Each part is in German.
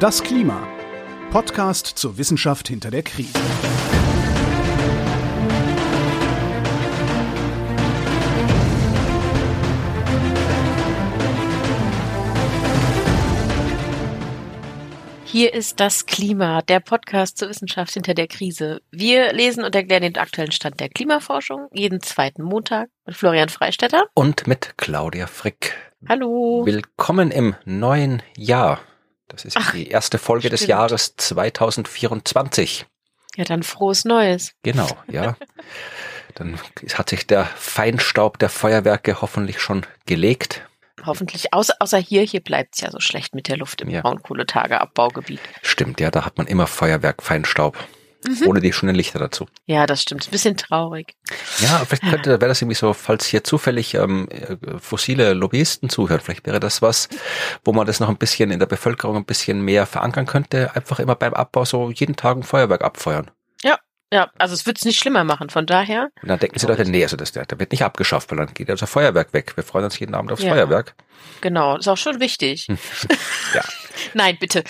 Das Klima. Podcast zur Wissenschaft hinter der Krise. Hier ist das Klima, der Podcast zur Wissenschaft hinter der Krise. Wir lesen und erklären den aktuellen Stand der Klimaforschung jeden zweiten Montag mit Florian Freistetter und mit Claudia Frick. Hallo. Willkommen im neuen Jahr. Das ist Ach, die erste Folge stimmt. des Jahres 2024. Ja, dann frohes Neues. Genau, ja. dann hat sich der Feinstaub der Feuerwerke hoffentlich schon gelegt. Hoffentlich, außer, außer hier, hier bleibt es ja so schlecht mit der Luft im ja. Braunkohletageabbaugebiet. Stimmt, ja, da hat man immer Feuerwerk, Feinstaub. Mhm. Ohne die schönen Lichter dazu. Ja, das stimmt. Ein bisschen traurig. Ja, vielleicht könnte, wäre das irgendwie so, falls hier zufällig ähm, fossile Lobbyisten zuhört, vielleicht wäre das was, wo man das noch ein bisschen in der Bevölkerung ein bisschen mehr verankern könnte. Einfach immer beim Abbau so jeden Tag ein Feuerwerk abfeuern. Ja, also es wird es nicht schlimmer machen, von daher. Und dann denken sie Leute, nee, also das, der, wird nicht abgeschafft, weil dann geht ja unser Feuerwerk weg. Wir freuen uns jeden Abend aufs ja. Feuerwerk. Genau, ist auch schon wichtig. ja. Nein, bitte.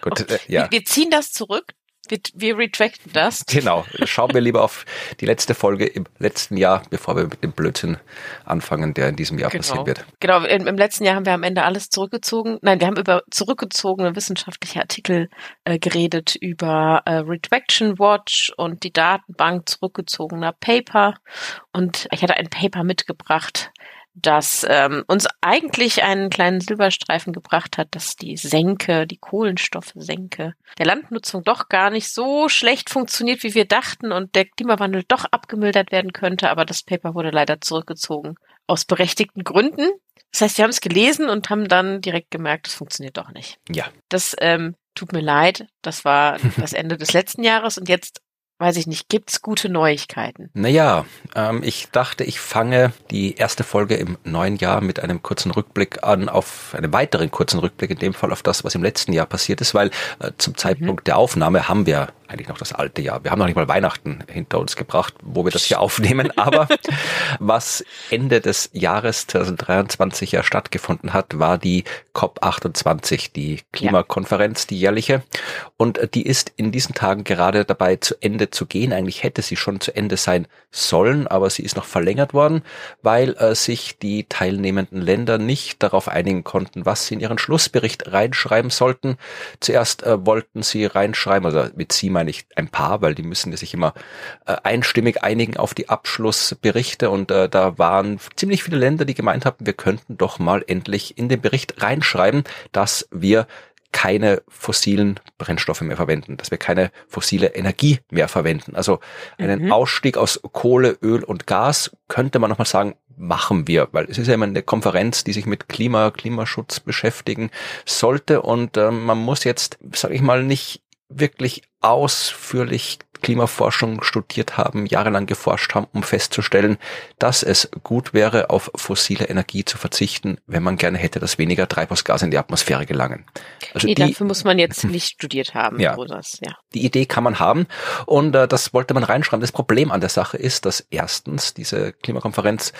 Gut, äh, ja. wir, wir ziehen das zurück. Wir, wir retracten das. Genau. Schauen wir lieber auf die letzte Folge im letzten Jahr, bevor wir mit dem Blödsinn anfangen, der in diesem Jahr genau. passieren wird. Genau. Im, Im, letzten Jahr haben wir am Ende alles zurückgezogen. Nein, wir haben über zurückgezogene wissenschaftliche Artikel äh, geredet, über äh, Retraction Watch und die Datenbank zurückgezogener Paper. Und ich hatte ein Paper mitgebracht, das ähm, uns eigentlich einen kleinen Silberstreifen gebracht hat, dass die Senke, die Kohlenstoffsenke der Landnutzung doch gar nicht so schlecht funktioniert, wie wir dachten und der Klimawandel doch abgemildert werden könnte, aber das Paper wurde leider zurückgezogen. Aus berechtigten Gründen. Das heißt, wir haben es gelesen und haben dann direkt gemerkt, es funktioniert doch nicht. Ja. Das ähm, tut mir leid. Das war das Ende des letzten Jahres und jetzt weiß ich nicht, gibt's gute Neuigkeiten? Naja, ähm, ich dachte, ich fange die erste Folge im neuen Jahr mit einem kurzen Rückblick an, auf einen weiteren kurzen Rückblick, in dem Fall auf das, was im letzten Jahr passiert ist, weil äh, zum Zeitpunkt mhm. der Aufnahme haben wir eigentlich noch das alte Jahr. Wir haben noch nicht mal Weihnachten hinter uns gebracht, wo wir das hier aufnehmen, aber was Ende des Jahres 2023 ja stattgefunden hat, war die COP28, die Klimakonferenz, die jährliche. Und die ist in diesen Tagen gerade dabei zu Ende zu gehen. Eigentlich hätte sie schon zu Ende sein sollen, aber sie ist noch verlängert worden, weil äh, sich die teilnehmenden Länder nicht darauf einigen konnten, was sie in ihren Schlussbericht reinschreiben sollten. Zuerst äh, wollten sie reinschreiben, also mit sie meine ich ein paar, weil die müssen sich immer äh, einstimmig einigen auf die Abschlussberichte und äh, da waren ziemlich viele Länder, die gemeint haben, wir könnten doch mal endlich in den Bericht reinschreiben, dass wir keine fossilen Brennstoffe mehr verwenden, dass wir keine fossile Energie mehr verwenden. Also einen mhm. Ausstieg aus Kohle, Öl und Gas könnte man nochmal sagen, machen wir, weil es ist ja immer eine Konferenz, die sich mit Klima, Klimaschutz beschäftigen sollte und äh, man muss jetzt, sage ich mal, nicht wirklich ausführlich Klimaforschung studiert haben, jahrelang geforscht haben, um festzustellen, dass es gut wäre, auf fossile Energie zu verzichten, wenn man gerne hätte, dass weniger Treibhausgase in die Atmosphäre gelangen. Also nee, die, dafür muss man jetzt nicht studiert haben. Ja, das, ja. Die Idee kann man haben und äh, das wollte man reinschreiben. Das Problem an der Sache ist, dass erstens diese Klimakonferenz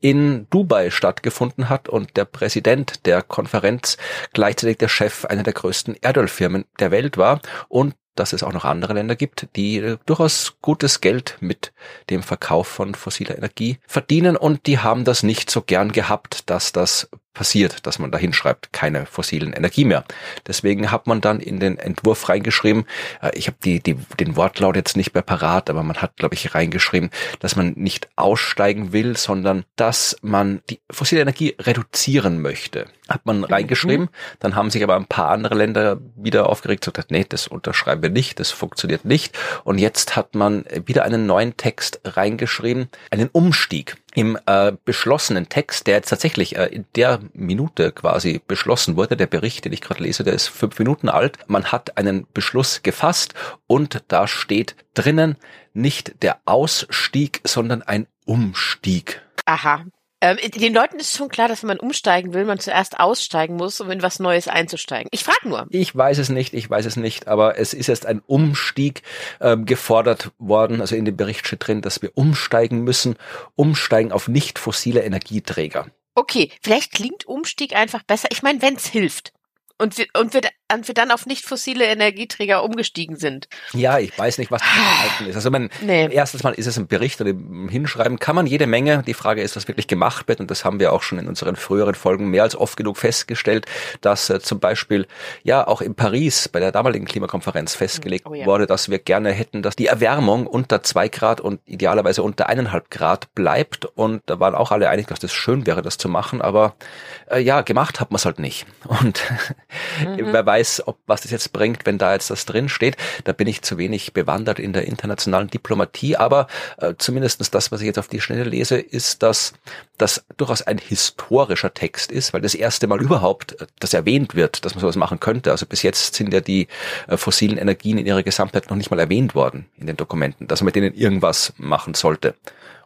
in Dubai stattgefunden hat und der Präsident der Konferenz gleichzeitig der Chef einer der größten Erdölfirmen der Welt war und dass es auch noch andere Länder gibt, die äh, durchaus gutes Geld mit dem Verkauf von fossiler Energie verdienen. Und die haben das nicht so gern gehabt, dass das passiert, dass man da hinschreibt, keine fossilen Energie mehr. Deswegen hat man dann in den Entwurf reingeschrieben, äh, ich habe die, die, den Wortlaut jetzt nicht mehr parat, aber man hat, glaube ich, reingeschrieben, dass man nicht aussteigen will, sondern dass man die fossile Energie reduzieren möchte. Hat man mhm. reingeschrieben, dann haben sich aber ein paar andere Länder wieder aufgeregt und gesagt, nee, das unterschreiben wir nicht, das funktioniert nicht. Und jetzt hat man wieder einen neuen Text reingeschrieben, einen Umstieg im äh, beschlossenen Text, der jetzt tatsächlich äh, in der Minute quasi beschlossen wurde, der Bericht, den ich gerade lese, der ist fünf Minuten alt. Man hat einen Beschluss gefasst und da steht drinnen nicht der Ausstieg, sondern ein Umstieg. Aha. Ähm, den Leuten ist schon klar, dass wenn man umsteigen will, man zuerst aussteigen muss, um in was Neues einzusteigen. Ich frage nur. Ich weiß es nicht, ich weiß es nicht, aber es ist jetzt ein Umstieg ähm, gefordert worden. Also in dem Bericht steht drin, dass wir umsteigen müssen, umsteigen auf nicht fossile Energieträger. Okay, vielleicht klingt Umstieg einfach besser. Ich meine, wenn es hilft. Und wir, und wir, wir dann auf nicht fossile Energieträger umgestiegen sind. Ja, ich weiß nicht, was das ist. Also man, nee. erstens mal ist es ein Bericht oder im Hinschreiben kann man jede Menge. Die Frage ist, was wirklich gemacht wird. Und das haben wir auch schon in unseren früheren Folgen mehr als oft genug festgestellt, dass äh, zum Beispiel ja auch in Paris bei der damaligen Klimakonferenz festgelegt oh, ja. wurde, dass wir gerne hätten, dass die Erwärmung unter zwei Grad und idealerweise unter eineinhalb Grad bleibt. Und da waren auch alle einig, dass das schön wäre, das zu machen. Aber äh, ja, gemacht hat man es halt nicht. Und mhm. wer weiß, ob was das jetzt bringt, wenn da jetzt das drin steht. Da bin ich zu wenig bewandert in der internationalen Diplomatie. Aber äh, zumindestens das, was ich jetzt auf die Schnelle lese, ist, dass das durchaus ein historischer Text ist, weil das erste Mal überhaupt äh, das erwähnt wird, dass man sowas machen könnte. Also bis jetzt sind ja die äh, fossilen Energien in ihrer Gesamtheit noch nicht mal erwähnt worden in den Dokumenten, dass man mit denen irgendwas machen sollte.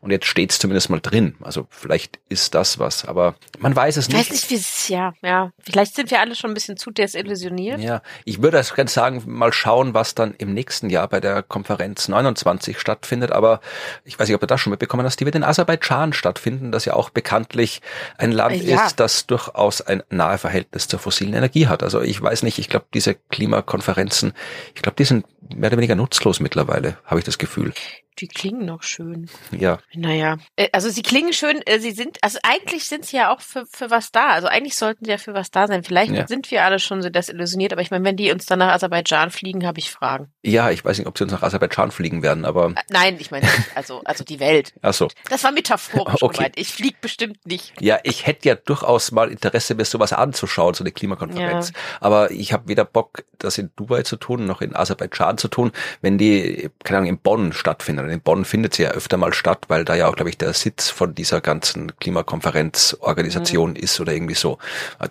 Und jetzt steht es zumindest mal drin. Also vielleicht ist das was, aber man weiß es nicht. Ich weiß nicht, wie es, ja, ja. Vielleicht sind wir alle schon ein bisschen zu desillusioniert. Ja, ich würde also gerne sagen, mal schauen, was dann im nächsten Jahr bei der Konferenz 29 stattfindet. Aber ich weiß nicht, ob ihr das schon mitbekommen hast, die wird in Aserbaidschan stattfinden, das ja auch bekanntlich ein Land ja. ist, das durchaus ein nahe Verhältnis zur fossilen Energie hat. Also ich weiß nicht, ich glaube, diese Klimakonferenzen, ich glaube, die sind mehr oder weniger nutzlos mittlerweile, habe ich das Gefühl. Die klingen noch schön. Ja. Naja, äh, also sie klingen schön, äh, sie sind, also eigentlich sind sie ja auch für, für was da. Also eigentlich sollten sie ja für was da sein. Vielleicht ja. sind wir alle schon so desillusioniert, aber ich meine, wenn die uns dann nach Aserbaidschan fliegen, habe ich Fragen. Ja, ich weiß nicht, ob sie uns nach Aserbaidschan fliegen werden, aber. Äh, nein, ich meine, also, also die Welt. Ach so. Das war metaphorisch okay. gemeint. Ich fliege bestimmt nicht. Ja, ich hätte ja durchaus mal Interesse, mir sowas anzuschauen, so eine Klimakonferenz. Ja. Aber ich habe weder Bock, das in Dubai zu tun, noch in Aserbaidschan zu tun, wenn die, keine Ahnung, in Bonn stattfindet. In Bonn findet sie ja öfter mal statt, weil da ja auch, glaube ich, der Sitz von dieser ganzen Klimakonferenzorganisation mhm. ist oder irgendwie so.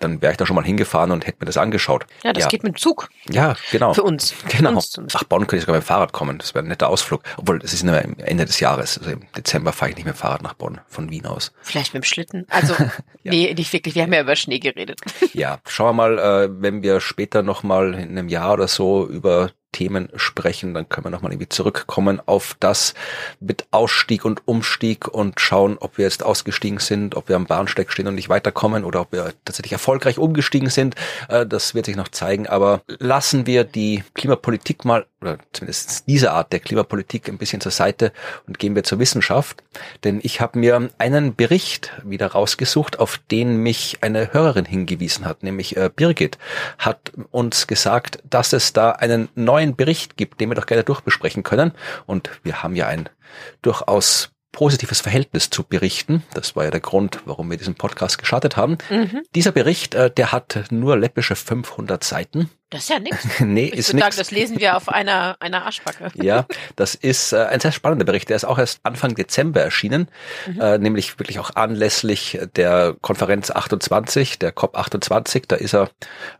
Dann wäre ich da schon mal hingefahren und hätte mir das angeschaut. Ja, das ja. geht mit dem Zug. Ja, genau. Für uns. Genau. Uns Nach Bonn könnte ich sogar mit dem Fahrrad kommen. Das wäre ein netter Ausflug. Obwohl, es ist nur Ende des Jahres. Also im Dezember fahre ich nicht mit dem Fahrrad nach Bonn, von Wien aus. Vielleicht mit dem Schlitten. Also, ja. nee, nicht wirklich. Wir haben ja über Schnee geredet. ja, schauen wir mal, äh, wenn wir später nochmal in einem Jahr oder so über Themen sprechen, dann können wir nochmal irgendwie zurückkommen auf das mit Ausstieg und Umstieg und schauen, ob wir jetzt ausgestiegen sind, ob wir am Bahnsteig stehen und nicht weiterkommen oder ob wir tatsächlich erfolgreich umgestiegen sind. Äh, das wird sich noch zeigen, aber lassen wir die Klimapolitik mal oder zumindest diese Art der Klimapolitik ein bisschen zur Seite und gehen wir zur Wissenschaft. Denn ich habe mir einen Bericht wieder rausgesucht, auf den mich eine Hörerin hingewiesen hat, nämlich äh, Birgit hat uns gesagt, dass es da einen neuen Bericht gibt, den wir doch gerne durchbesprechen können. Und wir haben ja ein durchaus positives Verhältnis zu Berichten. Das war ja der Grund, warum wir diesen Podcast gestartet haben. Mhm. Dieser Bericht, äh, der hat nur läppische 500 Seiten. Das ist ja nichts. nee, ich ist nichts. Das lesen wir auf einer, einer Aschbacke. ja, das ist äh, ein sehr spannender Bericht. Der ist auch erst Anfang Dezember erschienen, mhm. äh, nämlich wirklich auch anlässlich der Konferenz 28, der COP 28. Da ist er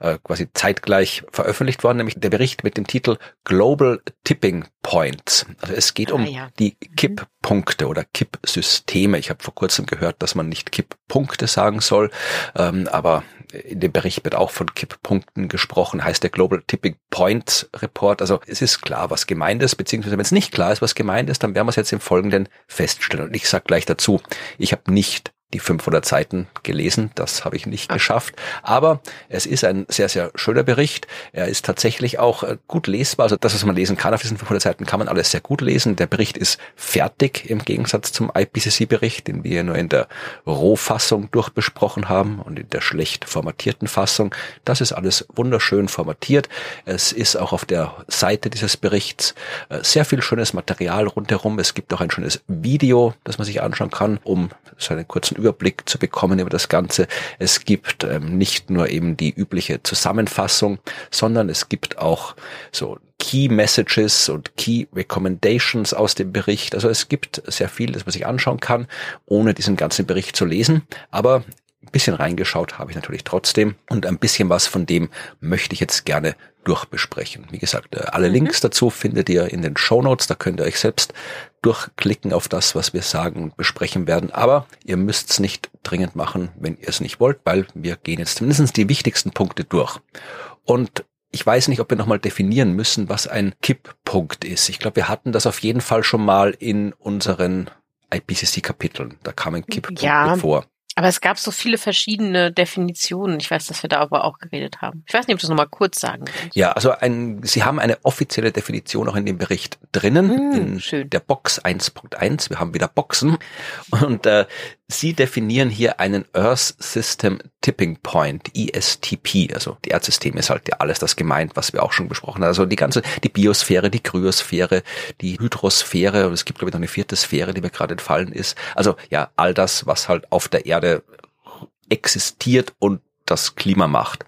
äh, quasi zeitgleich veröffentlicht worden, nämlich der Bericht mit dem Titel Global Tipping Points. Also es geht ah, um ja. die mhm. Kipppunkte oder Kippsysteme. Ich habe vor kurzem gehört, dass man nicht Kipppunkte sagen soll, ähm, aber in dem Bericht wird auch von Kipppunkten gesprochen, heißt der Global Tipping Point Report. Also es ist klar, was gemeint ist, beziehungsweise wenn es nicht klar ist, was gemeint ist, dann werden wir es jetzt im Folgenden feststellen. Und ich sage gleich dazu, ich habe nicht die 500 Seiten gelesen. Das habe ich nicht geschafft. Aber es ist ein sehr, sehr schöner Bericht. Er ist tatsächlich auch äh, gut lesbar. Also das, was man lesen kann auf diesen 500 Seiten, kann man alles sehr gut lesen. Der Bericht ist fertig im Gegensatz zum IPCC-Bericht, den wir nur in der Rohfassung durchbesprochen haben und in der schlecht formatierten Fassung. Das ist alles wunderschön formatiert. Es ist auch auf der Seite dieses Berichts äh, sehr viel schönes Material rundherum. Es gibt auch ein schönes Video, das man sich anschauen kann, um so einen kurzen Überblick zu bekommen über das Ganze. Es gibt ähm, nicht nur eben die übliche Zusammenfassung, sondern es gibt auch so Key Messages und Key Recommendations aus dem Bericht. Also es gibt sehr viel, das man sich anschauen kann, ohne diesen ganzen Bericht zu lesen. Aber ein bisschen reingeschaut habe ich natürlich trotzdem und ein bisschen was von dem möchte ich jetzt gerne durchbesprechen. Wie gesagt, äh, alle mhm. Links dazu findet ihr in den Show Notes. Da könnt ihr euch selbst durchklicken auf das, was wir sagen und besprechen werden. Aber ihr müsst es nicht dringend machen, wenn ihr es nicht wollt, weil wir gehen jetzt zumindest die wichtigsten Punkte durch. Und ich weiß nicht, ob wir nochmal definieren müssen, was ein Kipppunkt ist. Ich glaube, wir hatten das auf jeden Fall schon mal in unseren IPCC-Kapiteln. Da kam ein Kipppunkt ja. vor. Aber es gab so viele verschiedene Definitionen. Ich weiß, dass wir da aber auch geredet haben. Ich weiß nicht, ob du es nochmal kurz sagen kannst. Ja, also ein, Sie haben eine offizielle Definition auch in dem Bericht drinnen, mm, in schön. der Box 1.1. Wir haben wieder Boxen. Und äh, Sie definieren hier einen Earth System Tipping Point, ESTP. Also die Erdsystem ist halt ja alles das gemeint, was wir auch schon besprochen haben. Also die ganze, die Biosphäre, die Kryosphäre, die Hydrosphäre, und es gibt glaube ich noch eine vierte Sphäre, die mir gerade entfallen ist. Also ja, all das, was halt auf der Erde existiert und das Klima macht.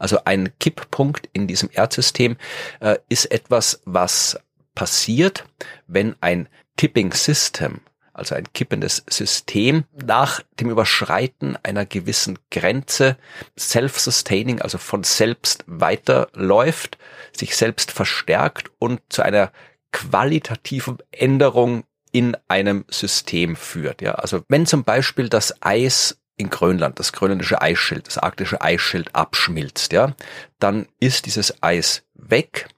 Also ein Kipppunkt in diesem Erdsystem äh, ist etwas, was passiert, wenn ein Tipping System also ein kippendes System, nach dem Überschreiten einer gewissen Grenze self-sustaining, also von selbst weiterläuft, sich selbst verstärkt und zu einer qualitativen Änderung in einem System führt. Ja, also wenn zum Beispiel das Eis in Grönland, das grönländische Eisschild, das arktische Eisschild abschmilzt, ja, dann ist dieses Eis weg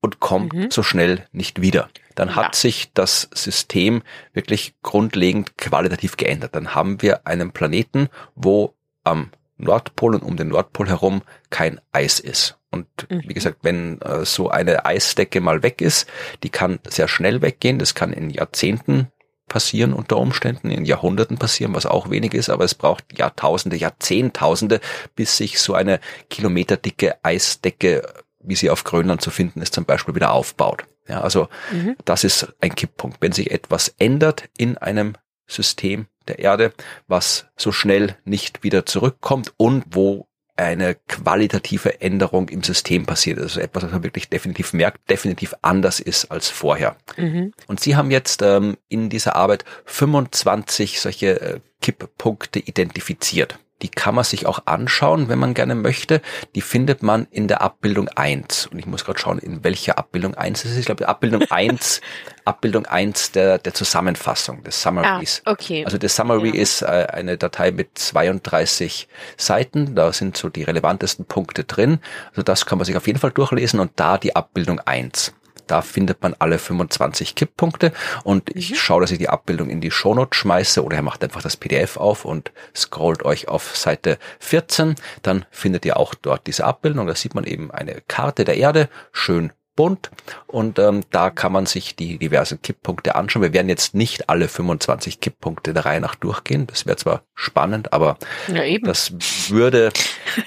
und kommt mhm. so schnell nicht wieder. Dann ja. hat sich das System wirklich grundlegend qualitativ geändert. Dann haben wir einen Planeten, wo am Nordpol und um den Nordpol herum kein Eis ist. Und mhm. wie gesagt, wenn äh, so eine Eisdecke mal weg ist, die kann sehr schnell weggehen. Das kann in Jahrzehnten passieren unter Umständen, in Jahrhunderten passieren, was auch wenig ist, aber es braucht Jahrtausende, Jahrzehntausende, bis sich so eine kilometerdicke Eisdecke wie sie auf Grönland zu finden ist, zum Beispiel wieder aufbaut. Ja, also mhm. das ist ein Kipppunkt. Wenn sich etwas ändert in einem System der Erde, was so schnell nicht wieder zurückkommt und wo eine qualitative Änderung im System passiert. Also etwas, was man wirklich definitiv merkt, definitiv anders ist als vorher. Mhm. Und Sie haben jetzt ähm, in dieser Arbeit 25 solche äh, Kipppunkte identifiziert. Die kann man sich auch anschauen, wenn man gerne möchte. Die findet man in der Abbildung 1. Und ich muss gerade schauen, in welcher Abbildung 1 es ist. Ich glaube, Abbildung 1, Abbildung 1 der, der Zusammenfassung des Summaries. Ah, okay. Also das Summary ja. ist äh, eine Datei mit 32 Seiten. Da sind so die relevantesten Punkte drin. Also das kann man sich auf jeden Fall durchlesen und da die Abbildung 1. Da findet man alle 25 Kipppunkte und ich mhm. schaue, dass ich die Abbildung in die Shownote schmeiße oder ihr macht einfach das PDF auf und scrollt euch auf Seite 14. Dann findet ihr auch dort diese Abbildung. Da sieht man eben eine Karte der Erde, schön bunt und ähm, da kann man sich die diversen Kipppunkte anschauen. Wir werden jetzt nicht alle 25 Kipppunkte der Reihe nach durchgehen. Das wäre zwar spannend, aber ja, das würde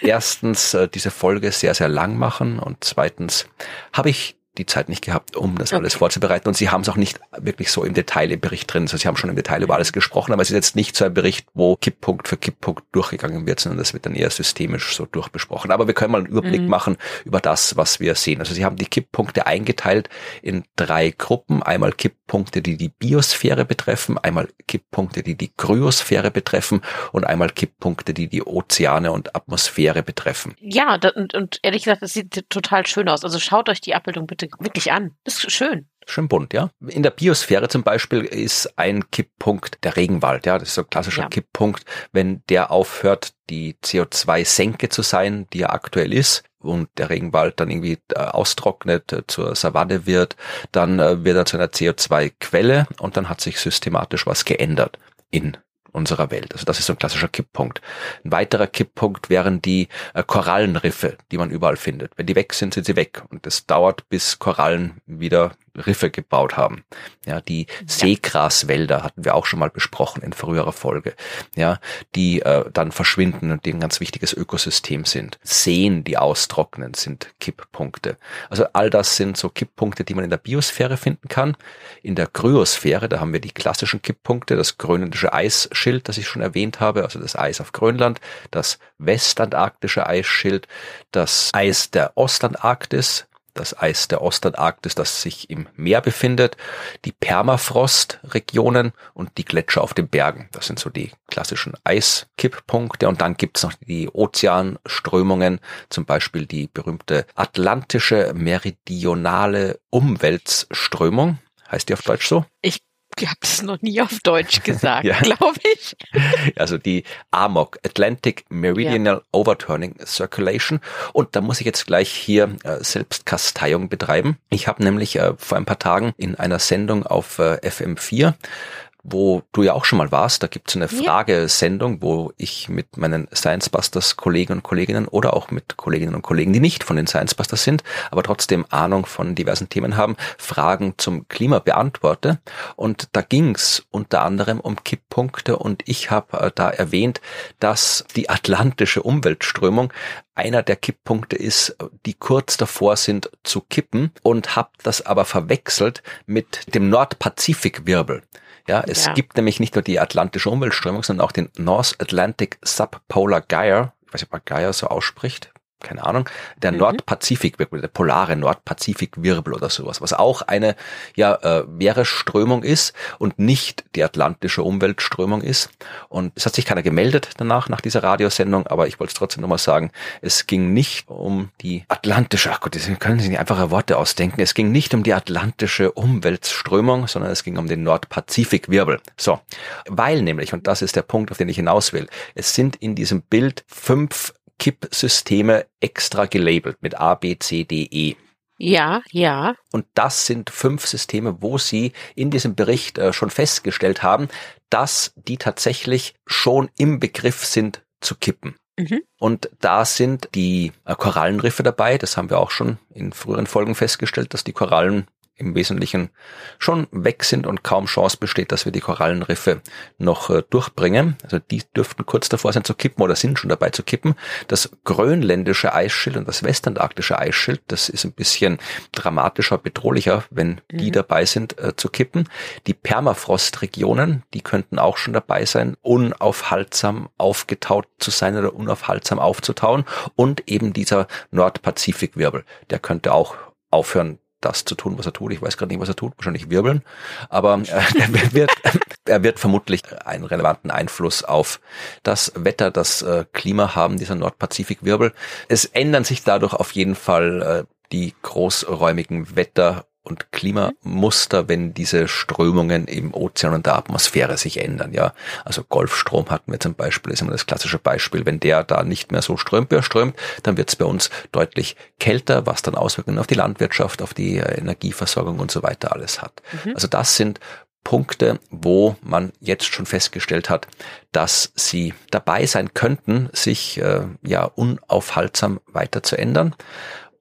erstens äh, diese Folge sehr, sehr lang machen und zweitens habe ich die Zeit nicht gehabt, um das okay. alles vorzubereiten. Und sie haben es auch nicht wirklich so im Detail im Bericht drin. Also sie haben schon im Detail über alles gesprochen, aber es ist jetzt nicht so ein Bericht, wo Kipppunkt für Kipppunkt durchgegangen wird, sondern das wird dann eher systemisch so durchbesprochen. Aber wir können mal einen Überblick mhm. machen über das, was wir sehen. Also sie haben die Kipppunkte eingeteilt in drei Gruppen. Einmal Kipppunkte, die die Biosphäre betreffen, einmal Kipppunkte, die die Kryosphäre betreffen und einmal Kipppunkte, die die Ozeane und Atmosphäre betreffen. Ja, und, und ehrlich gesagt, das sieht total schön aus. Also schaut euch die Abbildung bitte Punkte wirklich an. Das ist schön. Schön bunt, ja. In der Biosphäre zum Beispiel ist ein Kipppunkt der Regenwald, ja. Das ist so ein klassischer ja. Kipppunkt. Wenn der aufhört, die CO2-Senke zu sein, die er aktuell ist, und der Regenwald dann irgendwie äh, austrocknet, äh, zur Savanne wird, dann äh, wird er zu einer CO2-Quelle und dann hat sich systematisch was geändert in unserer Welt. Also das ist so ein klassischer Kipppunkt. Ein weiterer Kipppunkt wären die äh, Korallenriffe, die man überall findet. Wenn die weg sind, sind sie weg. Und es dauert, bis Korallen wieder Riffe gebaut haben. Ja, die ja. Seegraswälder hatten wir auch schon mal besprochen in früherer Folge. Ja, die äh, dann verschwinden und die ein ganz wichtiges Ökosystem sind. Seen, die austrocknen, sind Kipppunkte. Also all das sind so Kipppunkte, die man in der Biosphäre finden kann. In der Kryosphäre, da haben wir die klassischen Kipppunkte, das grönländische Eisschild, das ich schon erwähnt habe, also das Eis auf Grönland, das westantarktische Eisschild, das Eis der Ostantarktis, das Eis der Ostantarktis, das sich im Meer befindet, die Permafrostregionen und die Gletscher auf den Bergen. Das sind so die klassischen Eiskipppunkte. Und dann gibt's noch die Ozeanströmungen, zum Beispiel die berühmte atlantische meridionale Umweltströmung. Heißt die auf Deutsch so? Ich ich habe das noch nie auf Deutsch gesagt, ja. glaube ich. Also die AMOC, Atlantic Meridional ja. Overturning Circulation. Und da muss ich jetzt gleich hier äh, Selbstkasteiung betreiben. Ich habe nämlich äh, vor ein paar Tagen in einer Sendung auf äh, FM4 wo du ja auch schon mal warst. Da gibt es eine Fragesendung, wo ich mit meinen Science Busters Kollegen und Kolleginnen oder auch mit Kolleginnen und Kollegen, die nicht von den Science Busters sind, aber trotzdem Ahnung von diversen Themen haben, Fragen zum Klima beantworte. Und da ging's unter anderem um Kipppunkte und ich habe äh, da erwähnt, dass die atlantische Umweltströmung einer der Kipppunkte ist, die kurz davor sind zu kippen und habe das aber verwechselt mit dem Nordpazifikwirbel. Ja, es ja. gibt nämlich nicht nur die atlantische Umweltströmung, sondern auch den North Atlantic Subpolar Gyre. Ich weiß nicht, ob man Gyre so ausspricht keine Ahnung, der mhm. Nordpazifikwirbel, der polare Nordpazifikwirbel oder sowas, was auch eine ja äh, Meeresströmung ist und nicht die atlantische Umweltströmung ist. Und es hat sich keiner gemeldet danach, nach dieser Radiosendung, aber ich wollte es trotzdem nochmal sagen, es ging nicht um die atlantische, ach Gott, das können sich nicht einfache Worte ausdenken, es ging nicht um die atlantische Umweltströmung, sondern es ging um den Nordpazifikwirbel. So, weil nämlich, und das ist der Punkt, auf den ich hinaus will, es sind in diesem Bild fünf Kippsysteme extra gelabelt mit A, B, C, D, E. Ja, ja. Und das sind fünf Systeme, wo Sie in diesem Bericht äh, schon festgestellt haben, dass die tatsächlich schon im Begriff sind zu kippen. Mhm. Und da sind die äh, Korallenriffe dabei. Das haben wir auch schon in früheren Folgen festgestellt, dass die Korallen im Wesentlichen schon weg sind und kaum Chance besteht, dass wir die Korallenriffe noch äh, durchbringen. Also die dürften kurz davor sein zu kippen oder sind schon dabei zu kippen. Das grönländische Eisschild und das westantarktische Eisschild, das ist ein bisschen dramatischer, bedrohlicher, wenn mhm. die dabei sind äh, zu kippen. Die Permafrostregionen, die könnten auch schon dabei sein, unaufhaltsam aufgetaut zu sein oder unaufhaltsam aufzutauen. Und eben dieser Nordpazifikwirbel, der könnte auch aufhören das zu tun, was er tut. Ich weiß gerade nicht, was er tut, wahrscheinlich wirbeln, aber äh, er, wird, er wird vermutlich einen relevanten Einfluss auf das Wetter, das äh, Klima haben, dieser Nordpazifikwirbel. Es ändern sich dadurch auf jeden Fall äh, die großräumigen Wetter- und Klimamuster, wenn diese Strömungen im Ozean und der Atmosphäre sich ändern. Ja, also Golfstrom hatten wir zum Beispiel, ist immer das klassische Beispiel. Wenn der da nicht mehr so strömt, er strömt, dann wird es bei uns deutlich kälter, was dann Auswirkungen auf die Landwirtschaft, auf die äh, Energieversorgung und so weiter alles hat. Mhm. Also das sind Punkte, wo man jetzt schon festgestellt hat, dass sie dabei sein könnten, sich äh, ja unaufhaltsam weiter zu ändern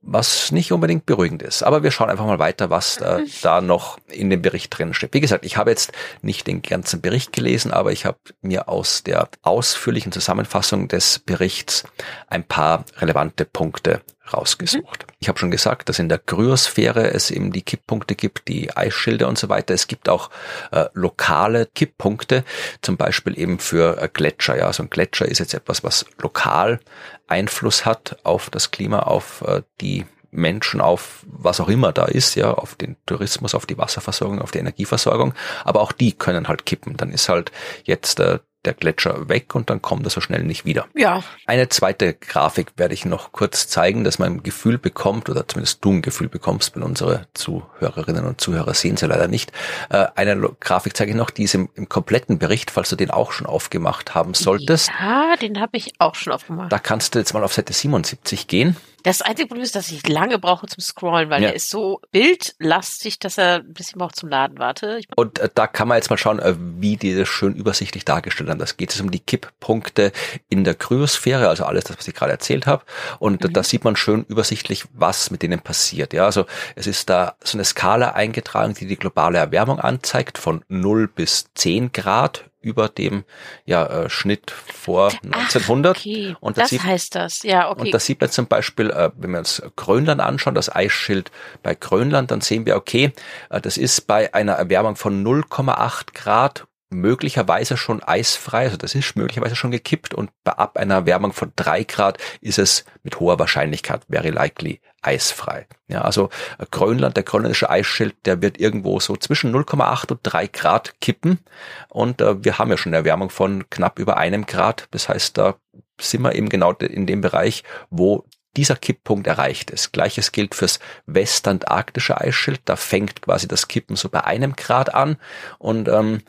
was nicht unbedingt beruhigend ist. Aber wir schauen einfach mal weiter, was da, mhm. da noch in dem Bericht drin steht. Wie gesagt, ich habe jetzt nicht den ganzen Bericht gelesen, aber ich habe mir aus der ausführlichen Zusammenfassung des Berichts ein paar relevante Punkte rausgesucht. Mhm. Ich habe schon gesagt, dass in der Kryosphäre es eben die Kipppunkte gibt, die Eisschilder und so weiter. Es gibt auch äh, lokale Kipppunkte, zum Beispiel eben für äh, Gletscher. Ja, so ein Gletscher ist jetzt etwas, was lokal Einfluss hat auf das Klima, auf äh, die Menschen, auf was auch immer da ist, ja, auf den Tourismus, auf die Wasserversorgung, auf die Energieversorgung. Aber auch die können halt kippen. Dann ist halt jetzt äh, der Gletscher weg und dann kommt er so schnell nicht wieder. Ja. Eine zweite Grafik werde ich noch kurz zeigen, dass man ein Gefühl bekommt oder zumindest du ein Gefühl bekommst, weil unsere Zuhörerinnen und Zuhörer sehen sie leider nicht. Äh, eine Grafik zeige ich noch, die ist im, im kompletten Bericht, falls du den auch schon aufgemacht haben solltest. Ja, den habe ich auch schon aufgemacht. Da kannst du jetzt mal auf Seite 77 gehen. Das einzige Problem ist, dass ich lange brauche zum Scrollen, weil ja. er ist so bildlastig, dass er ein bisschen braucht zum Laden. Warte. Und äh, da kann man jetzt mal schauen, äh, wie die das schön übersichtlich dargestellt haben. Das geht es um die Kipppunkte in der Kryosphäre, also alles das, was ich gerade erzählt habe. Und mhm. da sieht man schön übersichtlich, was mit denen passiert. Ja, also es ist da so eine Skala eingetragen, die die globale Erwärmung anzeigt, von 0 bis 10 Grad über dem ja, äh, Schnitt vor 1900. Ach, okay. Und das, das heißt das, ja, okay. Und das sieht man zum Beispiel, äh, wenn wir uns Grönland anschauen, das Eisschild bei Grönland, dann sehen wir, okay, äh, das ist bei einer Erwärmung von 0,8 Grad möglicherweise schon eisfrei, also das ist möglicherweise schon gekippt und ab einer Erwärmung von drei Grad ist es mit hoher Wahrscheinlichkeit, very likely, eisfrei. Ja, also Grönland, der grönländische Eisschild, der wird irgendwo so zwischen 0,8 und 3 Grad kippen und äh, wir haben ja schon eine Erwärmung von knapp über einem Grad, das heißt, da sind wir eben genau in dem Bereich, wo dieser Kipppunkt erreicht ist. Gleiches gilt fürs westantarktische Eisschild. Da fängt quasi das Kippen so bei einem Grad an und ähm,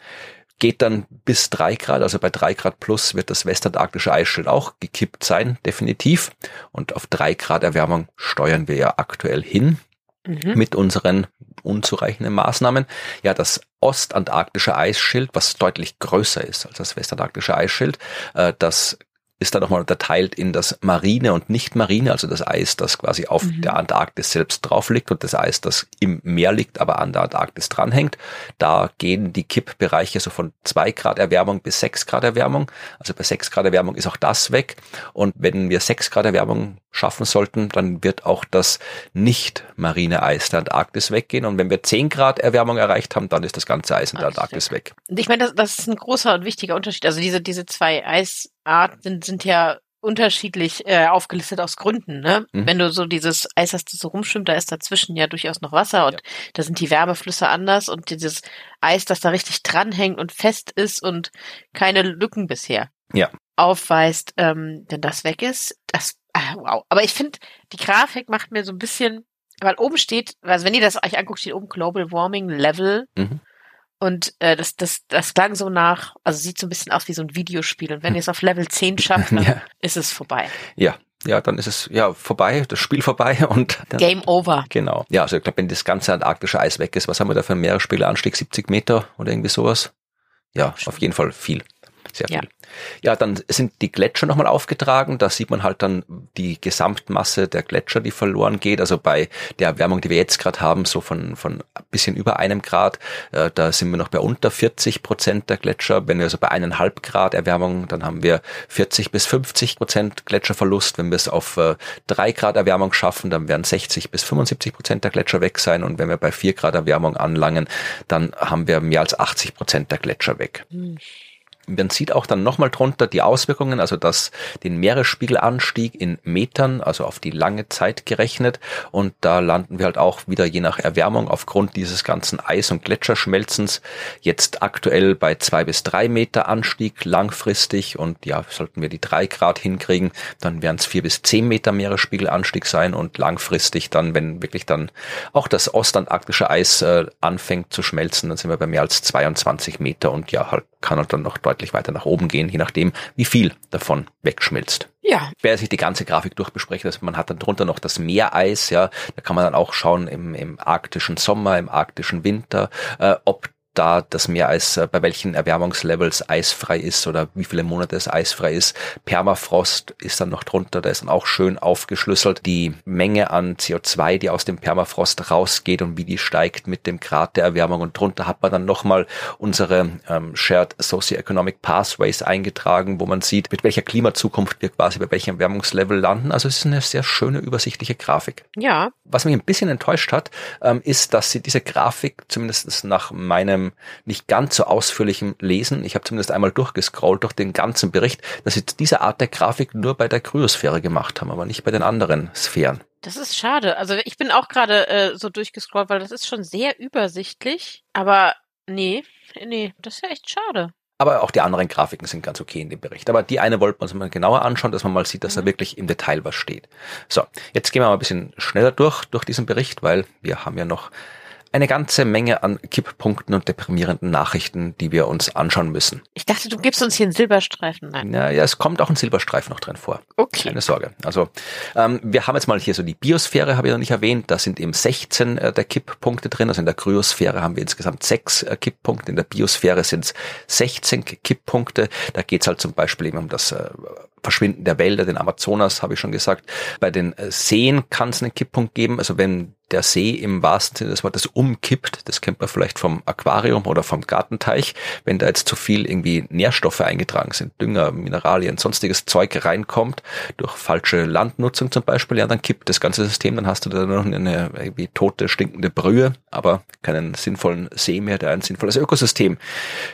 geht dann bis drei Grad, also bei drei Grad plus wird das westantarktische Eisschild auch gekippt sein, definitiv. Und auf drei Grad Erwärmung steuern wir ja aktuell hin mhm. mit unseren unzureichende Maßnahmen. Ja, das ostantarktische Eisschild, was deutlich größer ist als das westantarktische Eisschild, äh, das ist dann nochmal unterteilt in das Marine und Nicht-Marine, also das Eis, das quasi auf mhm. der Antarktis selbst drauf liegt und das Eis, das im Meer liegt, aber an der Antarktis dranhängt. Da gehen die Kippbereiche so von zwei Grad Erwärmung bis sechs Grad Erwärmung. Also bei sechs Grad Erwärmung ist auch das weg. Und wenn wir sechs Grad Erwärmung schaffen sollten, dann wird auch das nicht-marine Eis der Antarktis weggehen. Und wenn wir zehn Grad Erwärmung erreicht haben, dann ist das ganze Eis in der Antarktis weg. Ich meine, das, das ist ein großer und wichtiger Unterschied. Also diese, diese zwei Eis Arten sind ja unterschiedlich äh, aufgelistet aus Gründen. Ne? Mhm. Wenn du so dieses Eis hast, das so rumschwimmt, da ist dazwischen ja durchaus noch Wasser und ja. da sind die Wärmeflüsse anders und dieses Eis, das da richtig dranhängt und fest ist und keine Lücken bisher ja. aufweist, ähm, wenn das weg ist, das, ah, wow. Aber ich finde, die Grafik macht mir so ein bisschen, weil oben steht, also wenn ihr das euch anguckt, steht oben Global Warming Level. Mhm. Und äh, das, das, das klang so nach, also sieht so ein bisschen aus wie so ein Videospiel. Und wenn ihr es auf Level 10 schafft, dann ja. ist es vorbei. Ja, ja, dann ist es ja vorbei, das Spiel vorbei und dann, Game over. Genau. Ja, also ich glaube, wenn das ganze antarktische Eis weg ist, was haben wir da für einen Meeresspiegelanstieg? 70 Meter oder irgendwie sowas? Ja, auf jeden Fall viel. Sehr viel. Ja. Ja, dann sind die Gletscher nochmal aufgetragen. Da sieht man halt dann die Gesamtmasse der Gletscher, die verloren geht. Also bei der Erwärmung, die wir jetzt gerade haben, so von, von ein bisschen über einem Grad, äh, da sind wir noch bei unter 40 Prozent der Gletscher. Wenn wir also bei eineinhalb Grad Erwärmung, dann haben wir 40 bis 50 Prozent Gletscherverlust. Wenn wir es auf äh, drei Grad Erwärmung schaffen, dann werden 60 bis 75 Prozent der Gletscher weg sein. Und wenn wir bei vier Grad Erwärmung anlangen, dann haben wir mehr als 80 Prozent der Gletscher weg. Mhm. Man sieht auch dann nochmal drunter die Auswirkungen, also das, den Meeresspiegelanstieg in Metern, also auf die lange Zeit gerechnet. Und da landen wir halt auch wieder je nach Erwärmung aufgrund dieses ganzen Eis- und Gletscherschmelzens jetzt aktuell bei zwei bis drei Meter Anstieg langfristig. Und ja, sollten wir die drei Grad hinkriegen, dann werden es vier bis zehn Meter Meeresspiegelanstieg sein und langfristig dann, wenn wirklich dann auch das ostantarktische Eis äh, anfängt zu schmelzen, dann sind wir bei mehr als 22 Meter und ja, halt kann halt dann noch deutlich weiter nach oben gehen, je nachdem, wie viel davon wegschmilzt. Ja. Wer sich die ganze Grafik durchbesprechen, also man hat dann drunter noch das Meereis, ja, da kann man dann auch schauen im, im arktischen Sommer, im arktischen Winter, äh, ob da das Meereis äh, bei welchen Erwärmungslevels eisfrei ist oder wie viele Monate es eisfrei ist. Permafrost ist dann noch drunter, da ist dann auch schön aufgeschlüsselt die Menge an CO2, die aus dem Permafrost rausgeht und wie die steigt mit dem Grad der Erwärmung. Und drunter hat man dann nochmal unsere ähm, Shared Socioeconomic Pathways eingetragen, wo man sieht, mit welcher Klimazukunft wir quasi bei welchem Erwärmungslevel landen. Also es ist eine sehr schöne, übersichtliche Grafik. Ja. Was mich ein bisschen enttäuscht hat, ähm, ist, dass sie diese Grafik, zumindest nach meinem meinem nicht ganz so ausführlichen Lesen, ich habe zumindest einmal durchgescrollt durch den ganzen Bericht, dass sie diese Art der Grafik nur bei der Kryosphäre gemacht haben, aber nicht bei den anderen Sphären. Das ist schade. Also ich bin auch gerade äh, so durchgescrollt, weil das ist schon sehr übersichtlich. Aber nee, nee, das ist ja echt schade. Aber auch die anderen Grafiken sind ganz okay in dem Bericht. Aber die eine wollten wir uns mal genauer anschauen, dass man mal sieht, dass mhm. da wirklich im Detail was steht. So, jetzt gehen wir mal ein bisschen schneller durch, durch diesen Bericht, weil wir haben ja noch eine ganze Menge an Kipppunkten und deprimierenden Nachrichten, die wir uns anschauen müssen. Ich dachte, du gibst uns hier einen Silberstreifen. Nein. Ja, ja, es kommt auch ein Silberstreifen noch drin vor. Okay. Keine Sorge. Also ähm, wir haben jetzt mal hier so die Biosphäre, habe ich noch nicht erwähnt. Da sind eben 16 äh, der Kipppunkte drin. Also in der Kryosphäre haben wir insgesamt sechs äh, Kipppunkte. In der Biosphäre sind es 16 Kipppunkte. Da geht es halt zum Beispiel eben um das äh, Verschwinden der Wälder, den Amazonas, habe ich schon gesagt. Bei den äh, Seen kann es einen Kipppunkt geben. Also wenn der See im wahrsten Sinne des Wortes umkippt, das kennt man vielleicht vom Aquarium oder vom Gartenteich, wenn da jetzt zu viel irgendwie Nährstoffe eingetragen sind, Dünger, Mineralien, sonstiges Zeug reinkommt, durch falsche Landnutzung zum Beispiel, ja, dann kippt das ganze System, dann hast du da noch eine irgendwie tote, stinkende Brühe, aber keinen sinnvollen See mehr, der ein sinnvolles Ökosystem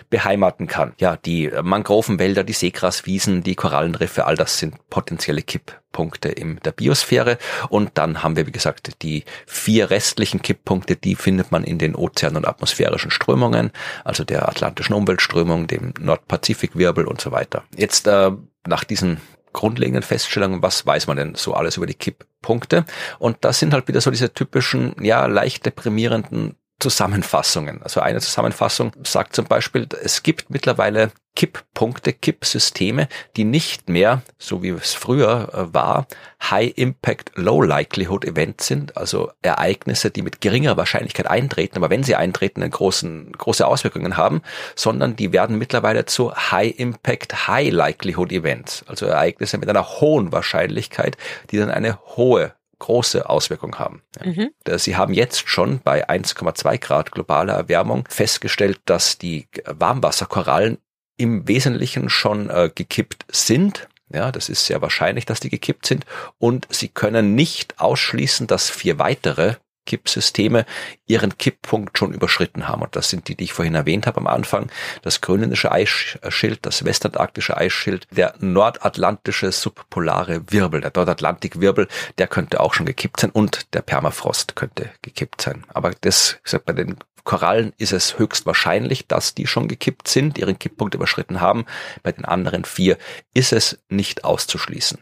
beheimaten kann. Ja, die Mangrovenwälder, die Seegraswiesen, die Korallenriffe, für all das sind potenzielle Kipppunkte in der Biosphäre. Und dann haben wir, wie gesagt, die vier restlichen Kipppunkte, die findet man in den Ozean- und atmosphärischen Strömungen, also der atlantischen Umweltströmung, dem Nordpazifikwirbel und so weiter. Jetzt äh, nach diesen grundlegenden Feststellungen, was weiß man denn so alles über die Kipppunkte? Und das sind halt wieder so diese typischen, ja, leicht deprimierenden Zusammenfassungen. Also eine Zusammenfassung sagt zum Beispiel, es gibt mittlerweile Kipppunkte, Kippsysteme, die nicht mehr, so wie es früher äh, war, High Impact, Low Likelihood Events sind, also Ereignisse, die mit geringer Wahrscheinlichkeit eintreten, aber wenn sie eintreten, einen großen, große Auswirkungen haben, sondern die werden mittlerweile zu High Impact, High Likelihood Events, also Ereignisse mit einer hohen Wahrscheinlichkeit, die dann eine hohe große Auswirkungen haben. Mhm. Sie haben jetzt schon bei 1,2 Grad globaler Erwärmung festgestellt, dass die Warmwasserkorallen im Wesentlichen schon äh, gekippt sind. Ja, das ist sehr wahrscheinlich, dass die gekippt sind. Und sie können nicht ausschließen, dass vier weitere Kippsysteme ihren Kipppunkt schon überschritten haben. Und das sind die, die ich vorhin erwähnt habe am Anfang. Das grönländische Eisschild, das westantarktische Eisschild, der nordatlantische subpolare Wirbel, der Nordatlantikwirbel, der könnte auch schon gekippt sein und der Permafrost könnte gekippt sein. Aber das, gesagt, bei den Korallen ist es höchst wahrscheinlich, dass die schon gekippt sind, ihren Kipppunkt überschritten haben. Bei den anderen vier ist es nicht auszuschließen.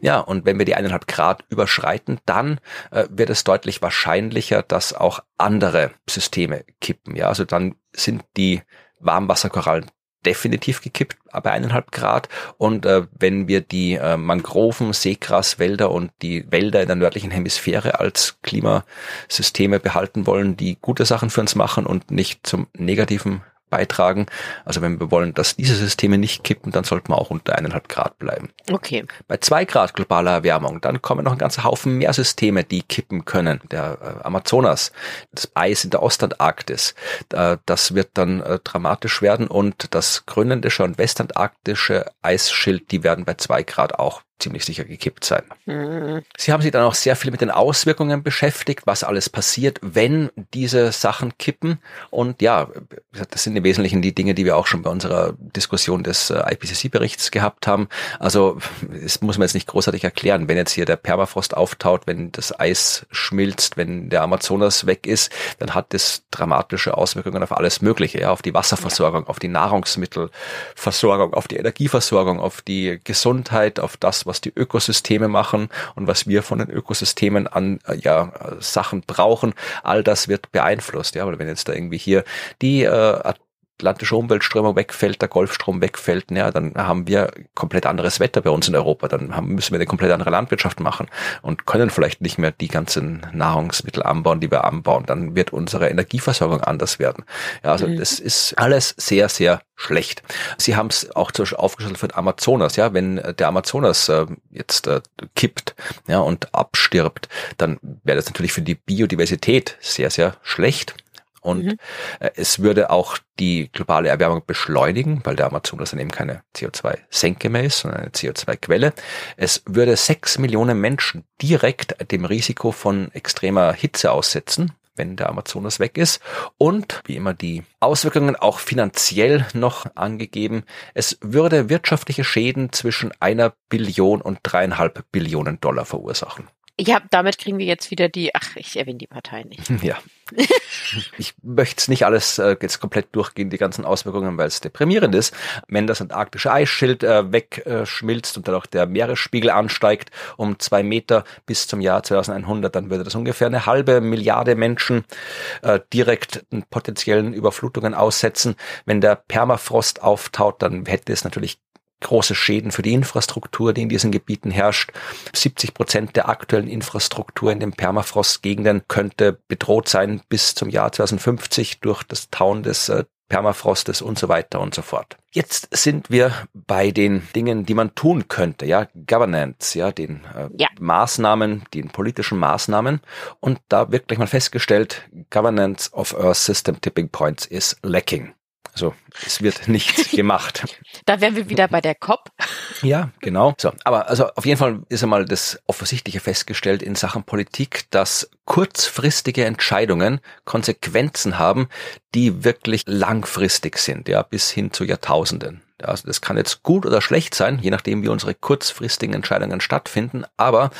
Ja, und wenn wir die eineinhalb Grad überschreiten, dann äh, wird es deutlich wahrscheinlicher, dass auch andere Systeme kippen. Ja, also dann sind die Warmwasserkorallen definitiv gekippt bei eineinhalb Grad. Und äh, wenn wir die äh, Mangroven, Seegraswälder und die Wälder in der nördlichen Hemisphäre als Klimasysteme behalten wollen, die gute Sachen für uns machen und nicht zum negativen beitragen. Also wenn wir wollen, dass diese Systeme nicht kippen, dann sollten wir auch unter eineinhalb Grad bleiben. Okay. Bei zwei Grad globaler Erwärmung, dann kommen noch ein ganzer Haufen mehr Systeme, die kippen können. Der äh, Amazonas, das Eis in der Ostantarktis, äh, das wird dann äh, dramatisch werden und das grönländische und westantarktische Eisschild, die werden bei zwei Grad auch ziemlich sicher gekippt sein. Mhm. Sie haben sich dann auch sehr viel mit den Auswirkungen beschäftigt, was alles passiert, wenn diese Sachen kippen. Und ja, das sind im Wesentlichen die Dinge, die wir auch schon bei unserer Diskussion des äh, IPCC-Berichts gehabt haben. Also das muss man jetzt nicht großartig erklären. Wenn jetzt hier der Permafrost auftaut, wenn das Eis schmilzt, wenn der Amazonas weg ist, dann hat das dramatische Auswirkungen auf alles Mögliche, ja, auf die Wasserversorgung, auf die Nahrungsmittelversorgung, auf die Energieversorgung, auf die Gesundheit, auf das, was die Ökosysteme machen und was wir von den Ökosystemen an äh, ja, Sachen brauchen, all das wird beeinflusst. Ja, weil wenn jetzt da irgendwie hier die äh, atlantische Umweltströmung wegfällt, der Golfstrom wegfällt, ja, dann haben wir komplett anderes Wetter bei uns in Europa. Dann haben, müssen wir eine komplett andere Landwirtschaft machen und können vielleicht nicht mehr die ganzen Nahrungsmittel anbauen, die wir anbauen. Dann wird unsere Energieversorgung anders werden. Ja, also mhm. das ist alles sehr, sehr schlecht. Sie haben es auch zum Beispiel aufgestellt für den Amazonas. Ja, wenn der Amazonas äh, jetzt äh, kippt ja, und abstirbt, dann wäre das natürlich für die Biodiversität sehr, sehr schlecht. Und mhm. Äh, es würde auch die globale Erwärmung beschleunigen, weil der Amazonas dann eben keine CO2-Senke mehr ist, sondern eine CO2-Quelle. Es würde sechs Millionen Menschen direkt dem Risiko von extremer Hitze aussetzen, wenn der Amazonas weg ist. Und wie immer die Auswirkungen auch finanziell noch angegeben. Es würde wirtschaftliche Schäden zwischen einer Billion und dreieinhalb Billionen Dollar verursachen. Ja, damit kriegen wir jetzt wieder die, ach, ich erwähne die Partei nicht. Ja. ich möchte es nicht alles äh, jetzt komplett durchgehen, die ganzen Auswirkungen, weil es deprimierend ist. Wenn das antarktische Eisschild äh, wegschmilzt und dann auch der Meeresspiegel ansteigt um zwei Meter bis zum Jahr 2100, dann würde das ungefähr eine halbe Milliarde Menschen äh, direkt potenziellen Überflutungen aussetzen. Wenn der Permafrost auftaut, dann hätte es natürlich große Schäden für die Infrastruktur, die in diesen Gebieten herrscht. 70 Prozent der aktuellen Infrastruktur in den Permafrostgegenden könnte bedroht sein bis zum Jahr 2050 durch das Tauen des äh, Permafrostes und so weiter und so fort. Jetzt sind wir bei den Dingen, die man tun könnte, ja, Governance, ja, den äh, ja. Maßnahmen, den politischen Maßnahmen. Und da wird gleich mal festgestellt, Governance of Earth System Tipping Points is lacking. Also es wird nichts gemacht. Da wären wir wieder bei der COP. Ja, genau. So, aber also auf jeden Fall ist einmal das Offensichtliche festgestellt in Sachen Politik, dass kurzfristige Entscheidungen Konsequenzen haben, die wirklich langfristig sind, ja, bis hin zu Jahrtausenden. Also das kann jetzt gut oder schlecht sein, je nachdem, wie unsere kurzfristigen Entscheidungen stattfinden, aber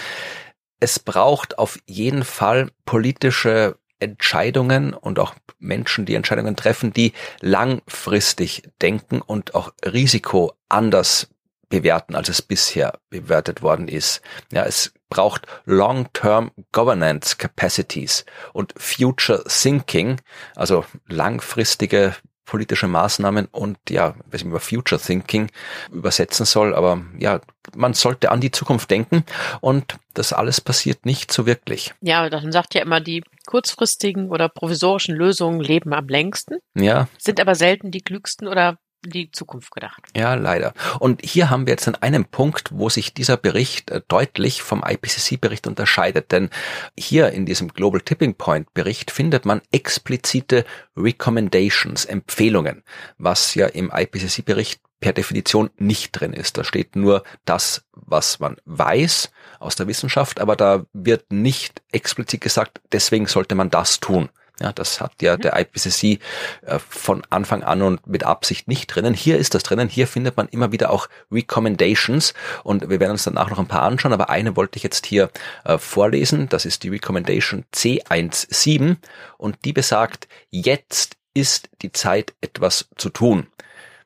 es braucht auf jeden Fall politische Entscheidungen und auch Menschen, die Entscheidungen treffen, die langfristig denken und auch Risiko anders bewerten, als es bisher bewertet worden ist. Ja, es braucht Long-Term Governance Capacities und Future Thinking, also langfristige politische Maßnahmen und ja, was ich über Future Thinking übersetzen soll, aber ja, man sollte an die Zukunft denken und das alles passiert nicht so wirklich. Ja, dann sagt ja immer, die kurzfristigen oder provisorischen Lösungen leben am längsten. Ja. Sind aber selten die klügsten oder die Zukunft gedacht. Ja, leider. Und hier haben wir jetzt an einem Punkt, wo sich dieser Bericht äh, deutlich vom IPCC-Bericht unterscheidet. Denn hier in diesem Global Tipping Point Bericht findet man explizite Recommendations, Empfehlungen, was ja im IPCC-Bericht per Definition nicht drin ist. Da steht nur das, was man weiß aus der Wissenschaft, aber da wird nicht explizit gesagt, deswegen sollte man das tun. Ja, das hat ja mhm. der IPCC äh, von Anfang an und mit Absicht nicht drinnen. Hier ist das drinnen. Hier findet man immer wieder auch Recommendations und wir werden uns danach noch ein paar anschauen, aber eine wollte ich jetzt hier äh, vorlesen. Das ist die Recommendation C17 und die besagt, jetzt ist die Zeit, etwas zu tun.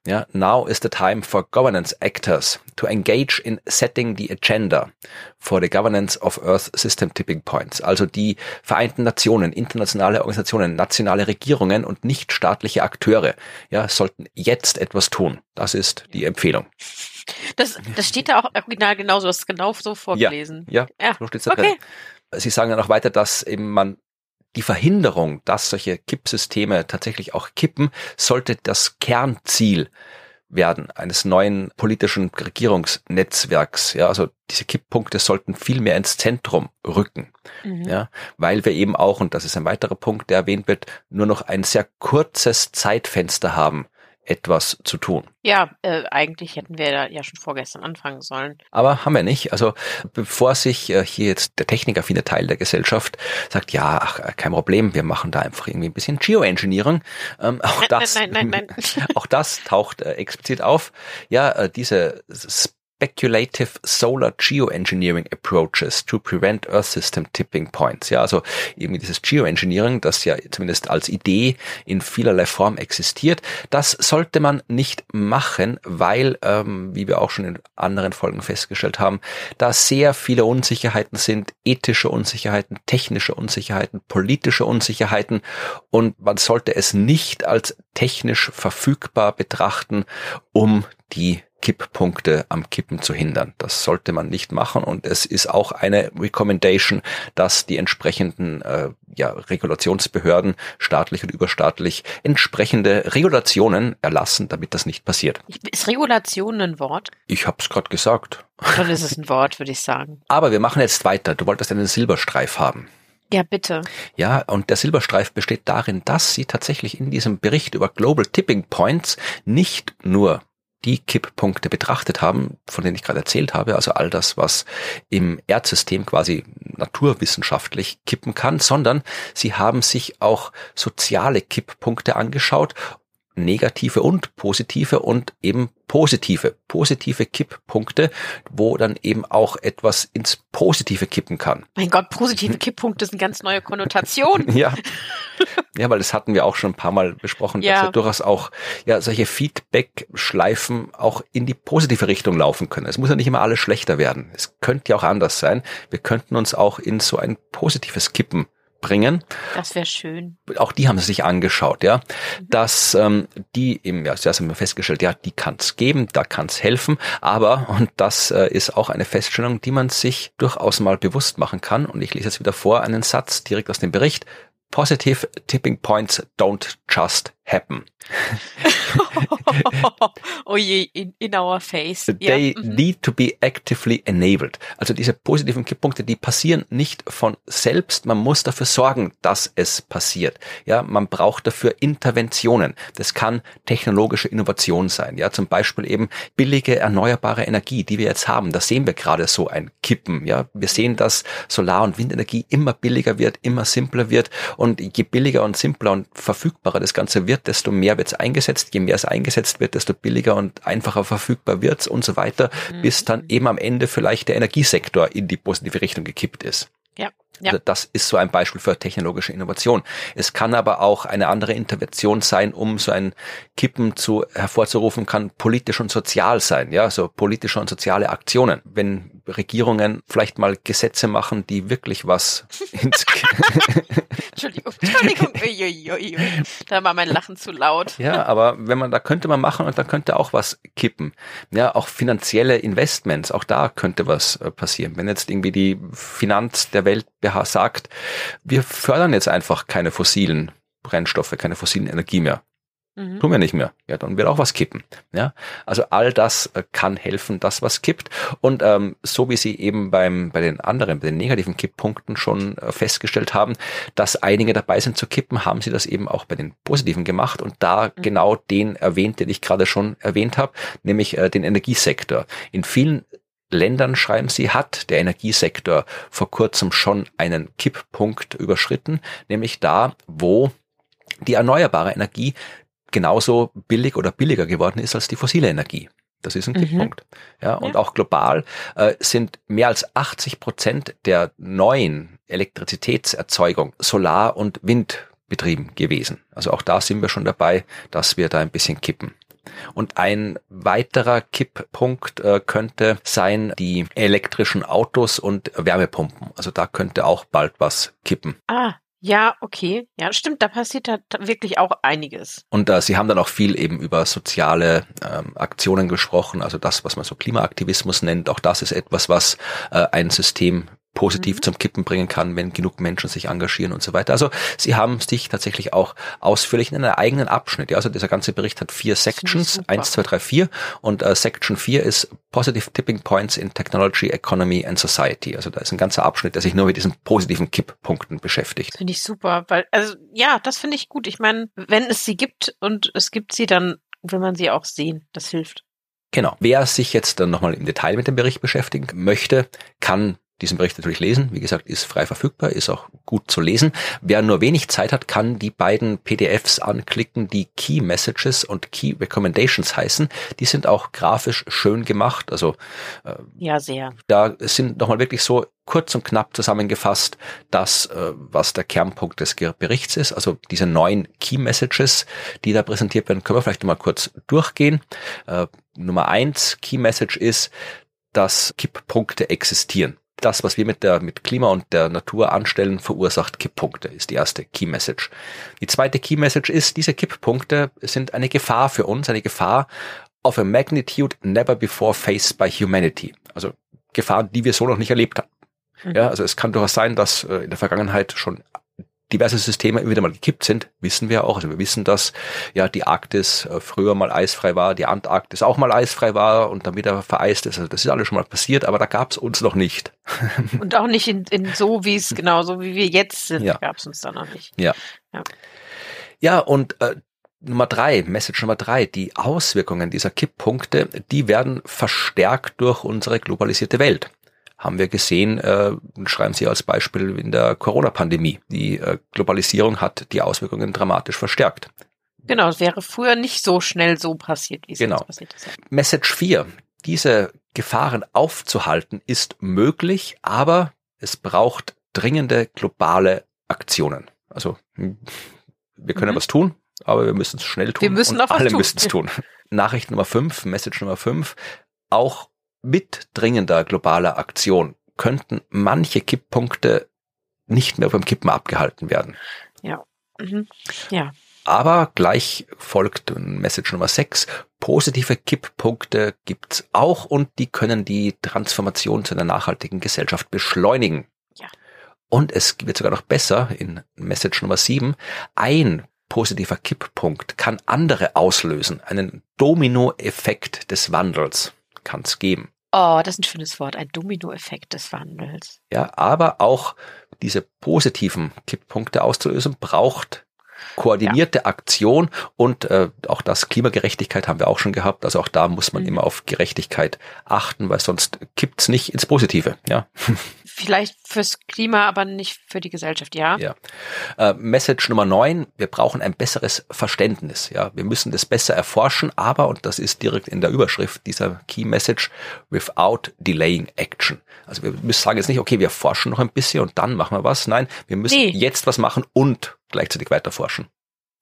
Ja, now is the time for governance actors to engage in setting the agenda for the governance of Earth System Tipping Points. Also die Vereinten Nationen, internationale Organisationen, nationale Regierungen und nichtstaatliche Akteure, ja, sollten jetzt etwas tun. Das ist die Empfehlung. Das, das steht da auch original genauso, das ist genau so vorgelesen. Ja, ja, ja. so da okay. drin. Sie sagen dann auch weiter, dass eben man die Verhinderung, dass solche Kippsysteme tatsächlich auch kippen, sollte das Kernziel werden eines neuen politischen Regierungsnetzwerks. Ja, also diese Kipppunkte sollten viel mehr ins Zentrum rücken. Mhm. Ja, weil wir eben auch, und das ist ein weiterer Punkt, der erwähnt wird, nur noch ein sehr kurzes Zeitfenster haben, etwas zu tun. Ja, äh, eigentlich hätten wir da ja schon vorgestern anfangen sollen. Aber haben wir nicht. Also bevor sich äh, hier jetzt der technikaffine Teil der Gesellschaft sagt, ja, ach, äh, kein Problem, wir machen da einfach irgendwie ein bisschen Geoengineering. Ähm, auch nein, das, nein, nein, nein, nein. auch das taucht äh, explizit auf. Ja, äh, diese speculative solar geoengineering approaches to prevent Earth System tipping points. Ja, also irgendwie dieses Geoengineering, das ja zumindest als Idee in vielerlei Form existiert, das sollte man nicht machen, weil, ähm, wie wir auch schon in anderen Folgen festgestellt haben, da sehr viele Unsicherheiten sind, ethische Unsicherheiten, technische Unsicherheiten, politische Unsicherheiten und man sollte es nicht als technisch verfügbar betrachten, um die Kipppunkte am Kippen zu hindern. Das sollte man nicht machen und es ist auch eine Recommendation, dass die entsprechenden äh, ja, Regulationsbehörden, staatlich und überstaatlich, entsprechende Regulationen erlassen, damit das nicht passiert. Ist Regulation ein Wort? Ich habe es gerade gesagt. Dann ist es ein Wort, würde ich sagen. Aber wir machen jetzt weiter. Du wolltest einen Silberstreif haben. Ja, bitte. Ja, und der Silberstreif besteht darin, dass sie tatsächlich in diesem Bericht über Global Tipping Points nicht nur die Kipppunkte betrachtet haben, von denen ich gerade erzählt habe, also all das, was im Erdsystem quasi naturwissenschaftlich kippen kann, sondern sie haben sich auch soziale Kipppunkte angeschaut negative und positive und eben positive, positive Kipppunkte, wo dann eben auch etwas ins Positive kippen kann. Mein Gott, positive Kipppunkte sind ganz neue Konnotationen. ja. Ja, weil das hatten wir auch schon ein paar Mal besprochen, ja. dass ja durchaus auch ja solche Feedback-Schleifen auch in die positive Richtung laufen können. Es muss ja nicht immer alles schlechter werden. Es könnte ja auch anders sein. Wir könnten uns auch in so ein positives Kippen bringen. Das wäre schön. Auch die haben sie sich angeschaut, ja. Mhm. Dass ähm, die eben, ja, zuerst haben wir festgestellt, ja, die kann es geben, da kann es helfen, aber, und das äh, ist auch eine Feststellung, die man sich durchaus mal bewusst machen kann. Und ich lese jetzt wieder vor einen Satz direkt aus dem Bericht. Positive tipping points. Don't just happen. oh je, in, in our face. They ja. Mhm. need to be actively enabled. Also diese positiven Kipppunkte, die passieren nicht von selbst. Man muss dafür sorgen, dass es passiert. Ja, man braucht dafür Interventionen. Das kann technologische Innovation sein. Ja, zum Beispiel eben billige erneuerbare Energie, die wir jetzt haben. Da sehen wir gerade so ein Kippen. Ja, wir sehen, dass Solar- und Windenergie immer billiger wird, immer simpler wird. Und je billiger und simpler und verfügbarer das Ganze wird, desto mehr wird es eingesetzt. Je mehr es eingesetzt wird, desto billiger und einfacher verfügbar wird und so weiter, mhm. bis dann eben am Ende vielleicht der Energiesektor in die positive Richtung gekippt ist. Ja. Das ist so ein Beispiel für technologische Innovation. Es kann aber auch eine andere Intervention sein, um so ein Kippen zu hervorzurufen, kann politisch und sozial sein, ja, so politische und soziale Aktionen. Wenn Regierungen vielleicht mal Gesetze machen, die wirklich was ins Entschuldigung, Entschuldigung. Uiuiui. Da war mein Lachen zu laut. Ja, aber wenn man, da könnte man machen und da könnte auch was kippen. Ja, auch finanzielle Investments, auch da könnte was äh, passieren. Wenn jetzt irgendwie die Finanz der Welt sagt, wir fördern jetzt einfach keine fossilen Brennstoffe, keine fossilen Energie mehr. Mhm. Tun wir nicht mehr. Ja, dann wird auch was kippen. Ja, also all das äh, kann helfen, dass was kippt. Und ähm, so wie Sie eben beim bei den anderen, bei den negativen Kipppunkten schon äh, festgestellt haben, dass einige dabei sind zu kippen, haben Sie das eben auch bei den positiven gemacht und da mhm. genau den erwähnt, den ich gerade schon erwähnt habe, nämlich äh, den Energiesektor. In vielen Ländern, schreiben sie, hat der Energiesektor vor kurzem schon einen Kipppunkt überschritten, nämlich da, wo die erneuerbare Energie genauso billig oder billiger geworden ist als die fossile Energie. Das ist ein mhm. Kipppunkt. Ja, und ja. auch global äh, sind mehr als 80 Prozent der neuen Elektrizitätserzeugung Solar- und Windbetrieben gewesen. Also auch da sind wir schon dabei, dass wir da ein bisschen kippen. Und ein weiterer Kipppunkt äh, könnte sein die elektrischen Autos und Wärmepumpen. Also da könnte auch bald was kippen. Ah, ja, okay. Ja, stimmt, da passiert da wirklich auch einiges. Und äh, Sie haben dann auch viel eben über soziale ähm, Aktionen gesprochen, also das, was man so Klimaaktivismus nennt. Auch das ist etwas, was äh, ein System positiv mhm. zum Kippen bringen kann, wenn genug Menschen sich engagieren und so weiter. Also sie haben sich tatsächlich auch ausführlich in einem eigenen Abschnitt. Ja, also dieser ganze Bericht hat vier Sections, eins, zwei, drei, vier und äh, Section 4 ist Positive Tipping Points in Technology, Economy and Society. Also da ist ein ganzer Abschnitt, der sich nur mit diesen positiven Kipppunkten beschäftigt. Finde ich super, weil also ja, das finde ich gut. Ich meine, wenn es sie gibt und es gibt sie, dann will man sie auch sehen. Das hilft. Genau. Wer sich jetzt dann nochmal im Detail mit dem Bericht beschäftigen möchte, kann diesen Bericht natürlich lesen. Wie gesagt, ist frei verfügbar, ist auch gut zu lesen. Wer nur wenig Zeit hat, kann die beiden PDFs anklicken, die Key Messages und Key Recommendations heißen. Die sind auch grafisch schön gemacht. Also äh, ja, sehr. Da sind nochmal wirklich so kurz und knapp zusammengefasst das, äh, was der Kernpunkt des Berichts ist. Also diese neun Key Messages, die da präsentiert werden, können wir vielleicht mal kurz durchgehen. Äh, Nummer eins Key Message ist, dass Kipppunkte existieren das, was wir mit der, mit Klima und der Natur anstellen, verursacht Kipppunkte, ist die erste Key Message. Die zweite Key Message ist, diese Kipppunkte sind eine Gefahr für uns, eine Gefahr of a magnitude never before faced by humanity. Also Gefahren, die wir so noch nicht erlebt haben. Mhm. Ja, also es kann durchaus sein, dass äh, in der Vergangenheit schon diverse Systeme immer wieder mal gekippt sind, wissen wir auch. Also wir wissen, dass ja die Arktis äh, früher mal eisfrei war, die Antarktis auch mal eisfrei war und dann wieder vereist ist. Also das ist alles schon mal passiert, aber da gab es uns noch nicht. Und auch nicht in, in so, wie es genau so wie wir jetzt sind, ja. gab es uns da noch nicht. Ja. Ja, ja und äh, Nummer drei, Message Nummer drei, die Auswirkungen dieser Kipppunkte, die werden verstärkt durch unsere globalisierte Welt haben wir gesehen, äh, schreiben Sie als Beispiel in der Corona-Pandemie. Die äh, Globalisierung hat die Auswirkungen dramatisch verstärkt. Genau, es wäre früher nicht so schnell so passiert, wie es genau. jetzt passiert ist. Message 4. Diese Gefahren aufzuhalten ist möglich, aber es braucht dringende globale Aktionen. Also hm, wir können mhm. was tun, aber wir müssen es schnell tun. Wir müssen und alle müssen es tun. Nachricht Nummer 5, Message Nummer 5. Auch mit dringender globaler Aktion könnten manche Kipppunkte nicht mehr beim Kippen abgehalten werden. Ja. Mhm. Ja. Aber gleich folgt Message Nummer 6. Positive Kipppunkte gibt's auch und die können die Transformation zu einer nachhaltigen Gesellschaft beschleunigen. Ja. Und es wird sogar noch besser in Message Nummer 7. Ein positiver Kipppunkt kann andere auslösen. Einen Dominoeffekt des Wandels kann es geben. Oh, das ist ein schönes Wort, ein Dominoeffekt des Wandels. Ja, aber auch diese positiven Kipppunkte auszulösen, braucht koordinierte ja. Aktion und äh, auch das Klimagerechtigkeit haben wir auch schon gehabt. Also auch da muss man mhm. immer auf Gerechtigkeit achten, weil sonst kippt's nicht ins Positive. Ja. Vielleicht fürs Klima, aber nicht für die Gesellschaft, ja. Ja. Äh, Message Nummer neun, wir brauchen ein besseres Verständnis. Ja, wir müssen das besser erforschen, aber, und das ist direkt in der Überschrift dieser Key Message, without delaying action. Also wir müssen sagen jetzt nicht, okay, wir forschen noch ein bisschen und dann machen wir was. Nein, wir müssen nee. jetzt was machen und gleichzeitig weiter forschen.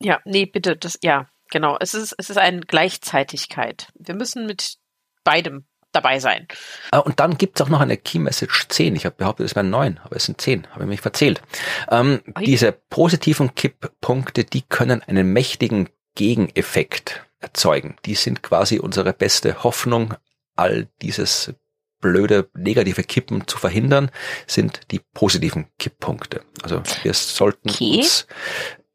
Ja, nee, bitte, das, ja, genau. Es ist, es ist eine Gleichzeitigkeit. Wir müssen mit beidem dabei sein. Ah, und dann gibt's auch noch eine Key Message 10. Ich habe behauptet, es wären neun, aber es sind zehn. Habe ich mich verzählt. Ähm, diese positiven Kipppunkte, die können einen mächtigen Gegeneffekt erzeugen. Die sind quasi unsere beste Hoffnung, all dieses blöde negative Kippen zu verhindern, sind die positiven Kipppunkte. Also wir sollten okay. uns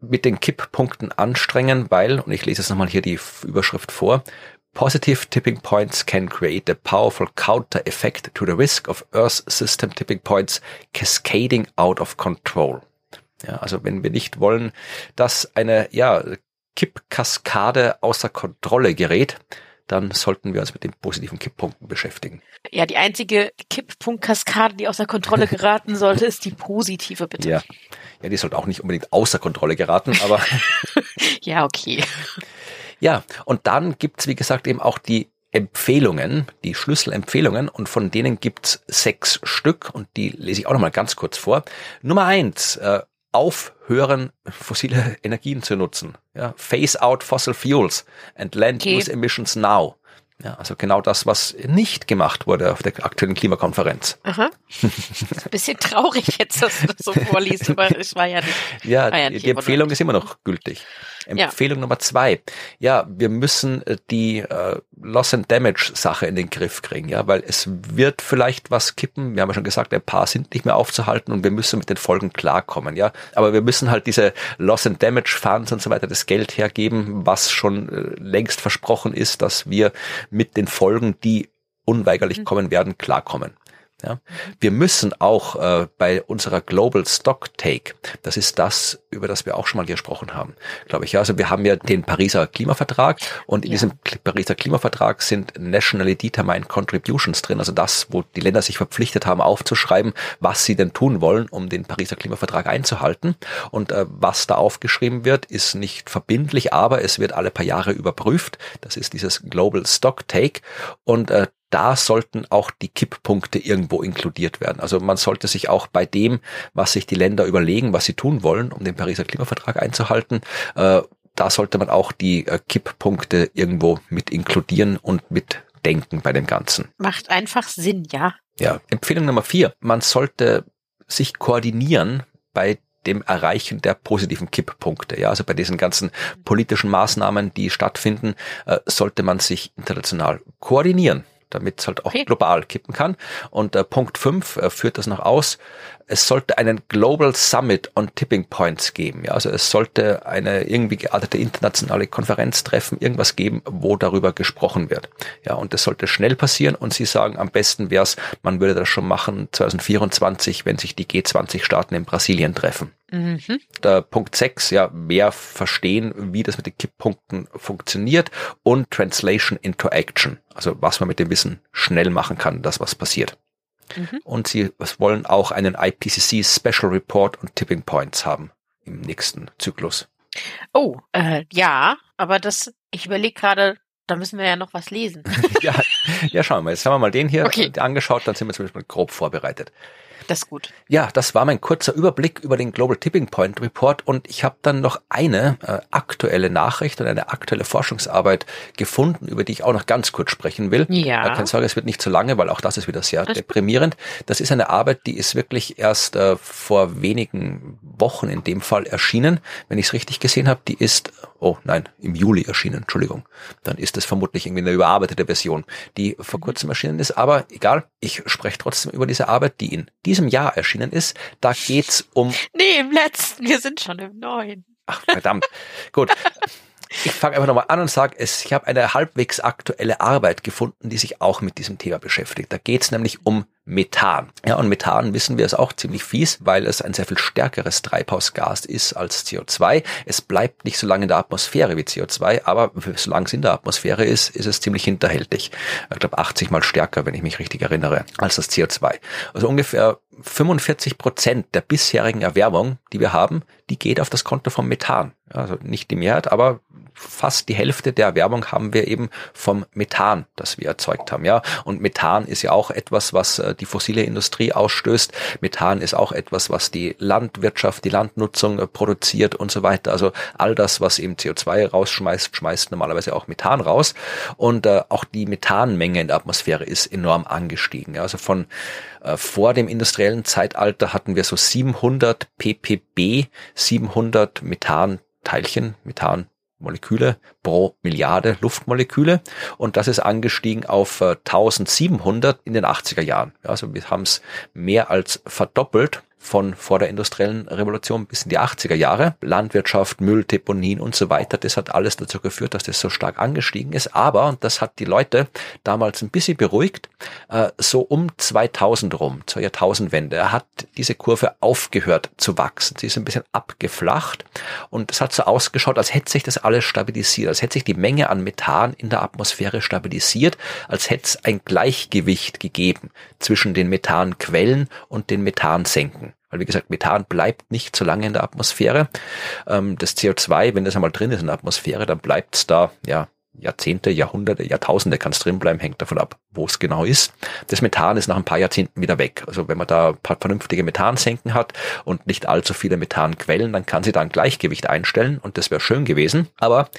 mit den Kipppunkten anstrengen, weil, und ich lese jetzt nochmal hier die Überschrift vor, Positive tipping points can create a powerful counter effect to the risk of Earth system tipping points cascading out of control. Ja, also wenn wir nicht wollen, dass eine ja, Kippkaskade außer Kontrolle gerät, dann sollten wir uns mit den positiven Kipppunkten beschäftigen. Ja, die einzige Kipppunktkaskade, die außer Kontrolle geraten sollte, ist die positive, bitte. Ja. ja, die sollte auch nicht unbedingt außer Kontrolle geraten, aber. ja, okay. Ja, und dann gibt's wie gesagt, eben auch die Empfehlungen, die Schlüsselempfehlungen, und von denen gibt's sechs Stück, und die lese ich auch nochmal ganz kurz vor. Nummer eins, äh, aufhören, fossile Energien zu nutzen. Ja, phase out fossil fuels and land okay. use emissions now. Ja, also genau das, was nicht gemacht wurde auf der aktuellen Klimakonferenz. Aha. bisschen traurig jetzt, dass du das so vorliest, aber es war ja nicht. Ja, ja die, die Empfehlung ist immer noch gültig. Empfehlung ja. Nummer zwei. Ja, wir müssen äh, die äh, Loss and Damage Sache in den Griff kriegen, ja, weil es wird vielleicht was kippen. Wir haben ja schon gesagt, ein paar sind nicht mehr aufzuhalten und wir müssen mit den Folgen klarkommen, ja. Aber wir müssen halt diese Loss and Damage Funds und so weiter das Geld hergeben, was schon äh, längst versprochen ist, dass wir mit den Folgen, die unweigerlich mhm. kommen werden, klarkommen. Ja. Wir müssen auch äh, bei unserer Global Stock Take, das ist das, über das wir auch schon mal gesprochen haben, glaube ich. Ja, also wir haben ja den Pariser Klimavertrag und in ja. diesem Pariser Klimavertrag sind nationally determined contributions drin, also das, wo die Länder sich verpflichtet haben, aufzuschreiben, was sie denn tun wollen, um den Pariser Klimavertrag einzuhalten. Und äh, was da aufgeschrieben wird, ist nicht verbindlich, aber es wird alle paar Jahre überprüft. Das ist dieses Global Stock Take und äh, da sollten auch die Kipppunkte irgendwo inkludiert werden. Also man sollte sich auch bei dem, was sich die Länder überlegen, was sie tun wollen, um den Pariser Klimavertrag einzuhalten, äh, da sollte man auch die äh, Kipppunkte irgendwo mit inkludieren und mitdenken bei dem Ganzen. Macht einfach Sinn, ja. Ja. Empfehlung Nummer vier. Man sollte sich koordinieren bei dem Erreichen der positiven Kipppunkte. Ja, also bei diesen ganzen politischen Maßnahmen, die stattfinden, äh, sollte man sich international koordinieren damit es halt auch okay. global kippen kann. Und äh, Punkt 5 äh, führt das noch aus. Es sollte einen Global Summit on Tipping Points geben. Ja, also es sollte eine irgendwie geartete internationale Konferenz treffen, irgendwas geben, wo darüber gesprochen wird. Ja, und das sollte schnell passieren. Und Sie sagen, am besten wäre es, man würde das schon machen 2024, wenn sich die G20-Staaten in Brasilien treffen. Mhm. Der Punkt 6, ja, mehr verstehen, wie das mit den Kipppunkten funktioniert und Translation into Action. Also was man mit dem Wissen schnell machen kann, das was passiert. Mhm. Und sie wollen auch einen IPCC Special Report und Tipping Points haben im nächsten Zyklus. Oh, äh, ja, aber das, ich überlege gerade, da müssen wir ja noch was lesen. ja, ja, schauen wir mal. Jetzt haben wir mal den hier okay. angeschaut, dann sind wir zumindest mal grob vorbereitet. Das ist gut. Ja, das war mein kurzer Überblick über den Global Tipping Point Report und ich habe dann noch eine äh, aktuelle Nachricht und eine aktuelle Forschungsarbeit gefunden, über die ich auch noch ganz kurz sprechen will. Ja. Äh, keine Sorge, es wird nicht zu lange, weil auch das ist wieder sehr das deprimierend. Das ist eine Arbeit, die ist wirklich erst äh, vor wenigen Wochen in dem Fall erschienen, wenn ich es richtig gesehen habe. Die ist, oh nein, im Juli erschienen, Entschuldigung. Dann ist es vermutlich irgendwie eine überarbeitete Version, die vor kurzem erschienen ist. Aber egal, ich spreche trotzdem über diese Arbeit, die in diesem Jahr erschienen ist. Da geht's um. Nee, im letzten. Wir sind schon im neuen. Ach, verdammt. Gut. Ich fange einfach nochmal an und sage, ich habe eine halbwegs aktuelle Arbeit gefunden, die sich auch mit diesem Thema beschäftigt. Da geht es nämlich um Methan. Ja, und Methan wissen wir ist auch ziemlich fies, weil es ein sehr viel stärkeres Treibhausgas ist als CO2. Es bleibt nicht so lange in der Atmosphäre wie CO2, aber solange es in der Atmosphäre ist, ist es ziemlich hinterhältig. Ich glaube 80 mal stärker, wenn ich mich richtig erinnere, als das CO2. Also ungefähr 45 Prozent der bisherigen Erwärmung, die wir haben, die geht auf das Konto vom Methan. Also nicht die Mehrheit, aber fast die Hälfte der Erwärmung haben wir eben vom Methan, das wir erzeugt haben, ja. Und Methan ist ja auch etwas, was äh, die fossile Industrie ausstößt. Methan ist auch etwas, was die Landwirtschaft, die Landnutzung äh, produziert und so weiter. Also all das, was eben CO2 rausschmeißt, schmeißt normalerweise auch Methan raus. Und äh, auch die Methanmenge in der Atmosphäre ist enorm angestiegen. Ja. Also von äh, vor dem industriellen Zeitalter hatten wir so 700 ppb, 700 Methanteilchen, Methanmoleküle pro Milliarde Luftmoleküle und das ist angestiegen auf 1700 äh, in den 80er Jahren. Also wir haben es mehr als verdoppelt von vor der industriellen Revolution bis in die 80er Jahre. Landwirtschaft, Mülldeponien und so weiter, das hat alles dazu geführt, dass das so stark angestiegen ist. Aber, und das hat die Leute damals ein bisschen beruhigt, äh, so um 2000 rum, zur Jahrtausendwende, hat diese Kurve aufgehört zu wachsen. Sie ist ein bisschen abgeflacht und es hat so ausgeschaut, als hätte sich das alles stabilisiert, als hätte sich die Menge an Methan in der Atmosphäre stabilisiert, als hätte es ein Gleichgewicht gegeben zwischen den Methanquellen und den Methansenken. Weil wie gesagt, Methan bleibt nicht so lange in der Atmosphäre. Ähm, das CO2, wenn das einmal drin ist in der Atmosphäre, dann bleibt es da, ja, Jahrzehnte, Jahrhunderte, Jahrtausende kann es drin bleiben, hängt davon ab, wo es genau ist. Das Methan ist nach ein paar Jahrzehnten wieder weg. Also wenn man da ein paar vernünftige Methansenken hat und nicht allzu viele Methanquellen, dann kann sie da ein Gleichgewicht einstellen und das wäre schön gewesen. Aber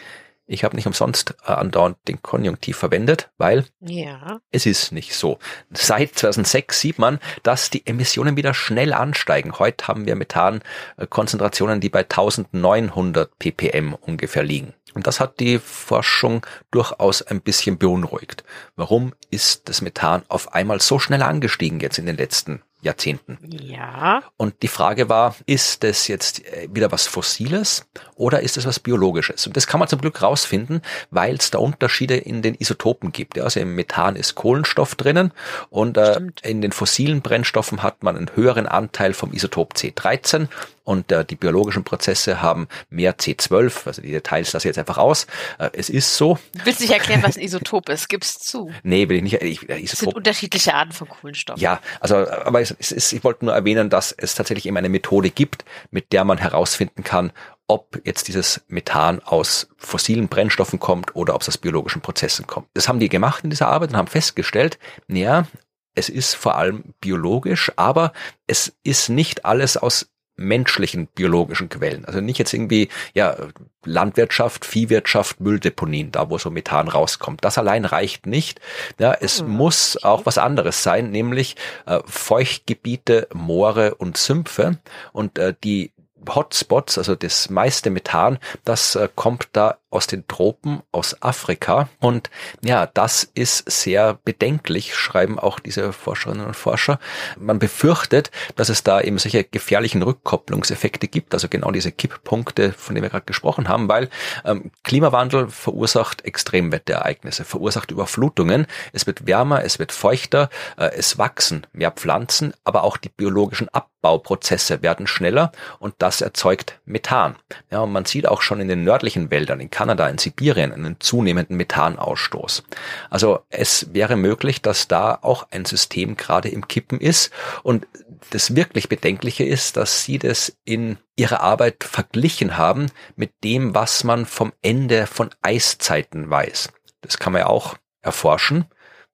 ich habe nicht umsonst äh, andauernd den Konjunktiv verwendet, weil ja. es ist nicht so. Seit 2006 sieht man, dass die Emissionen wieder schnell ansteigen. Heute haben wir Methankonzentrationen, die bei 1900 ppm ungefähr liegen. Und das hat die Forschung durchaus ein bisschen beunruhigt. Warum ist das Methan auf einmal so schnell angestiegen jetzt in den letzten Jahrzehnten. Ja. Und die Frage war, ist das jetzt äh, wieder was Fossiles oder ist es was Biologisches? Und das kann man zum Glück rausfinden, weil es da Unterschiede in den Isotopen gibt. Also im Methan ist Kohlenstoff drinnen und äh, in den fossilen Brennstoffen hat man einen höheren Anteil vom Isotop C13 und äh, die biologischen Prozesse haben mehr C12, also die Details lasse ich jetzt einfach aus. Äh, es ist so. Du willst nicht erklären, was ein Isotop ist, gib's zu. Nee, will ich nicht. Ich, äh, Isotop, es sind unterschiedliche Arten von Kohlenstoff. Ja, also aber es, es ist, ich wollte nur erwähnen, dass es tatsächlich eben eine Methode gibt, mit der man herausfinden kann, ob jetzt dieses Methan aus fossilen Brennstoffen kommt oder ob es aus biologischen Prozessen kommt. Das haben die gemacht in dieser Arbeit und haben festgestellt, naja, es ist vor allem biologisch, aber es ist nicht alles aus menschlichen biologischen Quellen. Also nicht jetzt irgendwie, ja, Landwirtschaft, Viehwirtschaft, Mülldeponien, da wo so Methan rauskommt. Das allein reicht nicht. Ja, es mhm. muss auch was anderes sein, nämlich äh, Feuchtgebiete, Moore und Sümpfe. Und äh, die Hotspots, also das meiste Methan, das äh, kommt da aus den Tropen, aus Afrika. Und ja, das ist sehr bedenklich, schreiben auch diese Forscherinnen und Forscher. Man befürchtet, dass es da eben solche gefährlichen Rückkopplungseffekte gibt, also genau diese Kipppunkte, von denen wir gerade gesprochen haben, weil ähm, Klimawandel verursacht Extremwetterereignisse, verursacht Überflutungen. Es wird wärmer, es wird feuchter, äh, es wachsen mehr Pflanzen, aber auch die biologischen Abbauprozesse werden schneller und das erzeugt Methan. Ja, und man sieht auch schon in den nördlichen Wäldern, in Kanada, in Sibirien einen zunehmenden Methanausstoß. Also es wäre möglich, dass da auch ein System gerade im Kippen ist. Und das wirklich Bedenkliche ist, dass sie das in ihrer Arbeit verglichen haben mit dem, was man vom Ende von Eiszeiten weiß. Das kann man ja auch erforschen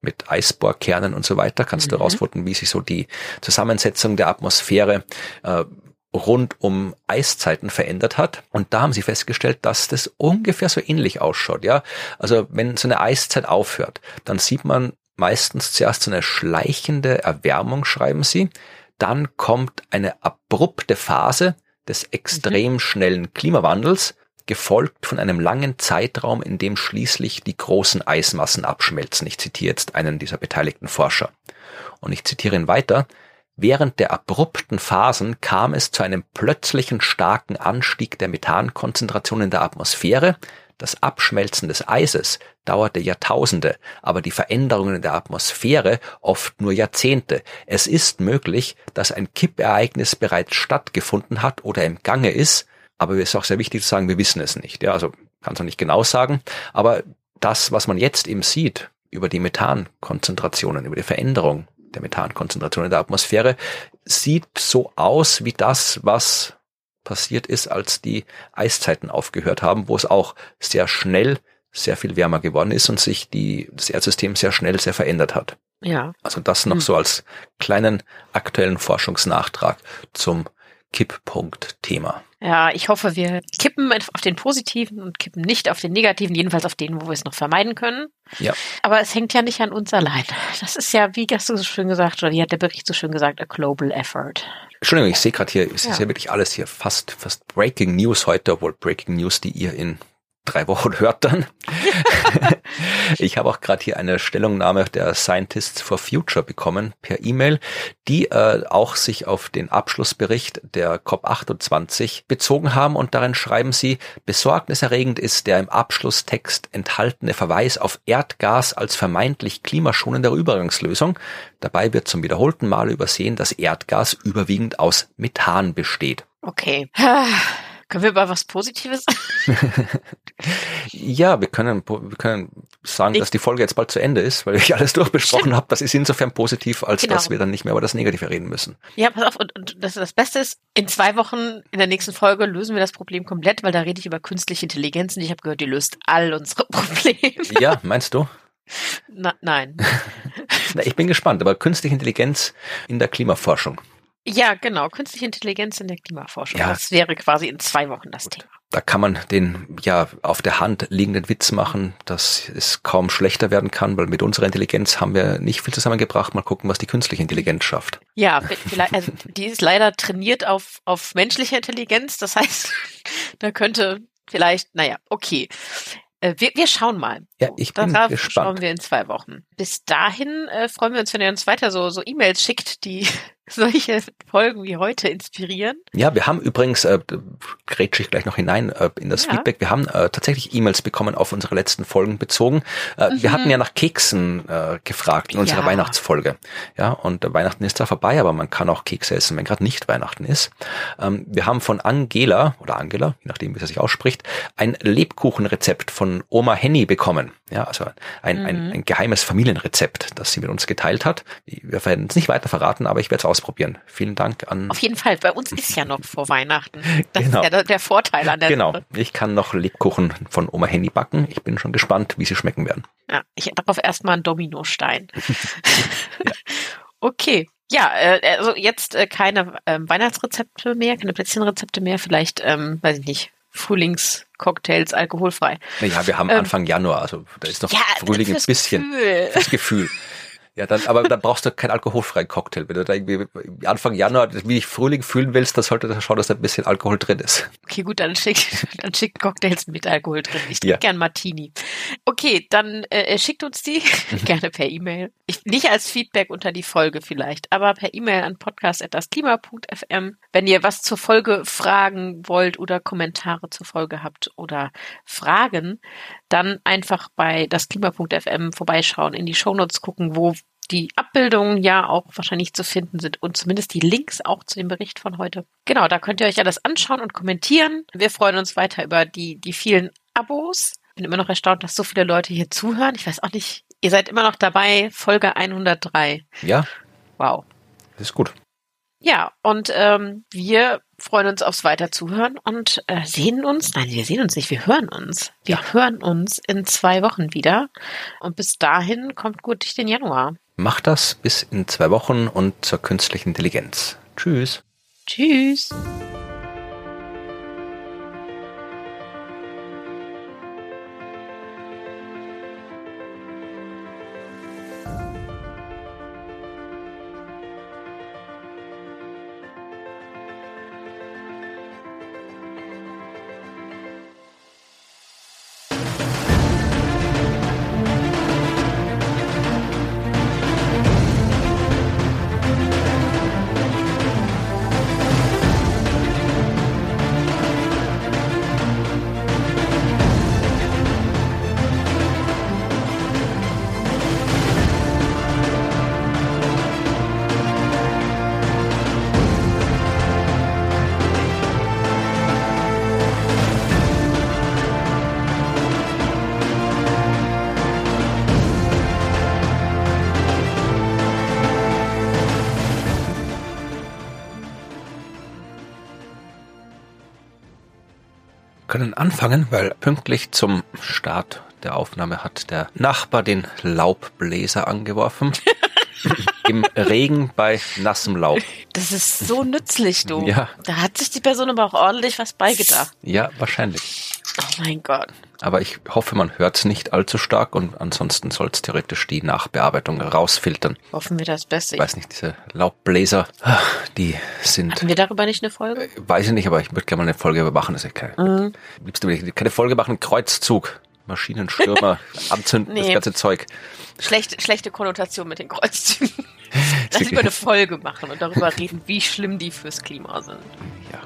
mit Eisbohrkernen und so weiter, kannst mhm. du herausfinden, wie sich so die Zusammensetzung der Atmosphäre äh, rund um Eiszeiten verändert hat. Und da haben sie festgestellt, dass das ungefähr so ähnlich ausschaut. Ja, also wenn so eine Eiszeit aufhört, dann sieht man meistens zuerst so eine schleichende Erwärmung, schreiben sie. Dann kommt eine abrupte Phase des extrem mhm. schnellen Klimawandels, gefolgt von einem langen Zeitraum, in dem schließlich die großen Eismassen abschmelzen. Ich zitiere jetzt einen dieser beteiligten Forscher. Und ich zitiere ihn weiter. Während der abrupten Phasen kam es zu einem plötzlichen starken Anstieg der Methankonzentration in der Atmosphäre. Das Abschmelzen des Eises dauerte Jahrtausende, aber die Veränderungen in der Atmosphäre oft nur Jahrzehnte. Es ist möglich, dass ein Kippereignis bereits stattgefunden hat oder im Gange ist, aber es ist auch sehr wichtig zu sagen, wir wissen es nicht. Ja, also kann es noch nicht genau sagen, aber das, was man jetzt eben sieht über die Methankonzentrationen, über die Veränderung der Methankonzentration in der Atmosphäre, sieht so aus wie das, was passiert ist, als die Eiszeiten aufgehört haben, wo es auch sehr schnell sehr viel wärmer geworden ist und sich die, das Erdsystem sehr schnell sehr verändert hat. Ja. Also das noch hm. so als kleinen aktuellen Forschungsnachtrag zum Kipppunkt-Thema. Ja, ich hoffe, wir kippen auf den positiven und kippen nicht auf den negativen, jedenfalls auf den, wo wir es noch vermeiden können. Ja. Aber es hängt ja nicht an uns allein. Das ist ja, wie hast du so schön gesagt, oder wie hat der Bericht so schön gesagt, a global effort. Entschuldigung, ich sehe gerade hier, es ja. ist ja wirklich alles hier fast, fast Breaking News heute, obwohl Breaking News, die ihr in drei Wochen hört dann. ich habe auch gerade hier eine Stellungnahme der Scientists for Future bekommen per E-Mail, die äh, auch sich auf den Abschlussbericht der COP28 bezogen haben und darin schreiben sie, besorgniserregend ist der im Abschlusstext enthaltene Verweis auf Erdgas als vermeintlich klimaschonende Übergangslösung. Dabei wird zum wiederholten Male übersehen, dass Erdgas überwiegend aus Methan besteht. Okay. Können wir über was Positives? ja, wir können, wir können sagen, ich, dass die Folge jetzt bald zu Ende ist, weil ich alles durchbesprochen habe. Das ist insofern positiv, als genau. dass wir dann nicht mehr über das Negative reden müssen. Ja, pass auf, und, und das, das Beste ist, in zwei Wochen in der nächsten Folge lösen wir das Problem komplett, weil da rede ich über künstliche Intelligenz und ich habe gehört, die löst all unsere Probleme. Ja, meinst du? Na, nein. Na, ich bin gespannt, aber künstliche Intelligenz in der Klimaforschung. Ja, genau. Künstliche Intelligenz in der Klimaforschung. Ja. Das wäre quasi in zwei Wochen das Gut. Thema. Da kann man den ja auf der Hand liegenden Witz machen, dass es kaum schlechter werden kann, weil mit unserer Intelligenz haben wir nicht viel zusammengebracht. Mal gucken, was die künstliche Intelligenz schafft. Ja, vielleicht, also die ist leider trainiert auf, auf menschliche Intelligenz. Das heißt, da könnte vielleicht, naja, okay. Äh, wir, wir schauen mal. Ja, ich bin Darauf gespannt. schauen wir in zwei Wochen. Bis dahin äh, freuen wir uns, wenn ihr uns weiter so, so E-Mails schickt, die solche Folgen wie heute inspirieren. Ja, wir haben übrigens, äh, grätsche ich gleich noch hinein äh, in das ja. Feedback, wir haben äh, tatsächlich E-Mails bekommen auf unsere letzten Folgen bezogen. Äh, mhm. Wir hatten ja nach Keksen äh, gefragt in unserer ja. Weihnachtsfolge. Ja, und äh, Weihnachten ist zwar vorbei, aber man kann auch Kekse essen, wenn gerade nicht Weihnachten ist. Ähm, wir haben von Angela, oder Angela, je nachdem, wie sie sich ausspricht, ein Lebkuchenrezept von Oma Henny bekommen. Ja, also ein, mhm. ein, ein geheimes Familienrezept, das sie mit uns geteilt hat. Wir werden es nicht weiter verraten, aber ich werde es ausprobieren. Vielen Dank an. Auf jeden Fall. Bei uns ist ja noch vor Weihnachten. Das genau. ist ja der, Vorteil an der Genau. Sache. Ich kann noch Lebkuchen von Oma Henny backen. Ich bin schon gespannt, wie sie schmecken werden. Ja, ich darauf erstmal einen Dominostein. ja. Okay. Ja, äh, also jetzt äh, keine ähm, Weihnachtsrezepte mehr, keine Plätzchenrezepte mehr, vielleicht, ähm, weiß ich nicht, Frühlingscocktails alkoholfrei. Naja, wir haben ähm, Anfang Januar, also da ist noch ja, Frühling ein bisschen. Gefühl. Das Gefühl. Ja, dann, aber dann brauchst du keinen alkoholfreien Cocktail. Wenn du da irgendwie Anfang Januar wie ich Frühling fühlen willst, dann sollte das schauen, dass da ein bisschen Alkohol drin ist. Okay, gut, dann schick, dann schick Cocktails mit Alkohol drin. Ich trinke ja. gern Martini. Okay, dann äh, schickt uns die gerne per E-Mail. Nicht als Feedback unter die Folge vielleicht, aber per E-Mail an podcast.dasklima.fm. Wenn ihr was zur Folge fragen wollt oder Kommentare zur Folge habt oder Fragen, dann einfach bei dasklima.fm vorbeischauen, in die Shownotes gucken, wo die Abbildungen ja auch wahrscheinlich zu finden sind und zumindest die Links auch zu dem Bericht von heute. Genau, da könnt ihr euch alles anschauen und kommentieren. Wir freuen uns weiter über die, die vielen Abos. Bin immer noch erstaunt, dass so viele Leute hier zuhören. Ich weiß auch nicht, ihr seid immer noch dabei, Folge 103. Ja. Wow. Das ist gut. Ja, und ähm, wir freuen uns aufs Weiterzuhören und äh, sehen uns, nein, wir sehen uns nicht, wir hören uns. Wir ja. hören uns in zwei Wochen wieder. Und bis dahin kommt gut durch den Januar. Macht das bis in zwei Wochen und zur künstlichen Intelligenz. Tschüss. Tschüss. Können anfangen, weil pünktlich zum Start der Aufnahme hat der Nachbar den Laubbläser angeworfen. Im Regen bei nassem Laub. Das ist so nützlich, du. Ja. Da hat sich die Person aber auch ordentlich was beigedacht. Ja, wahrscheinlich. Oh mein Gott. Aber ich hoffe, man hört es nicht allzu stark und ansonsten soll es theoretisch die Nachbearbeitung rausfiltern. Hoffen wir das Beste. Ich weiß nicht, diese Laubbläser, ah, die sind. Hatten wir darüber nicht eine Folge? Weiß ich nicht, aber ich würde gerne mal eine Folge machen. Das ist ja keine, Mhm. liebste will ich keine Folge machen, Kreuzzug. Maschinenstürmer, anzünden, das Nee. ganze Zeug. Schlechte, schlechte Konnotation mit den Kreuzzügen. Lass lieber eine Folge machen und darüber reden, wie schlimm die fürs Klima sind. Ja.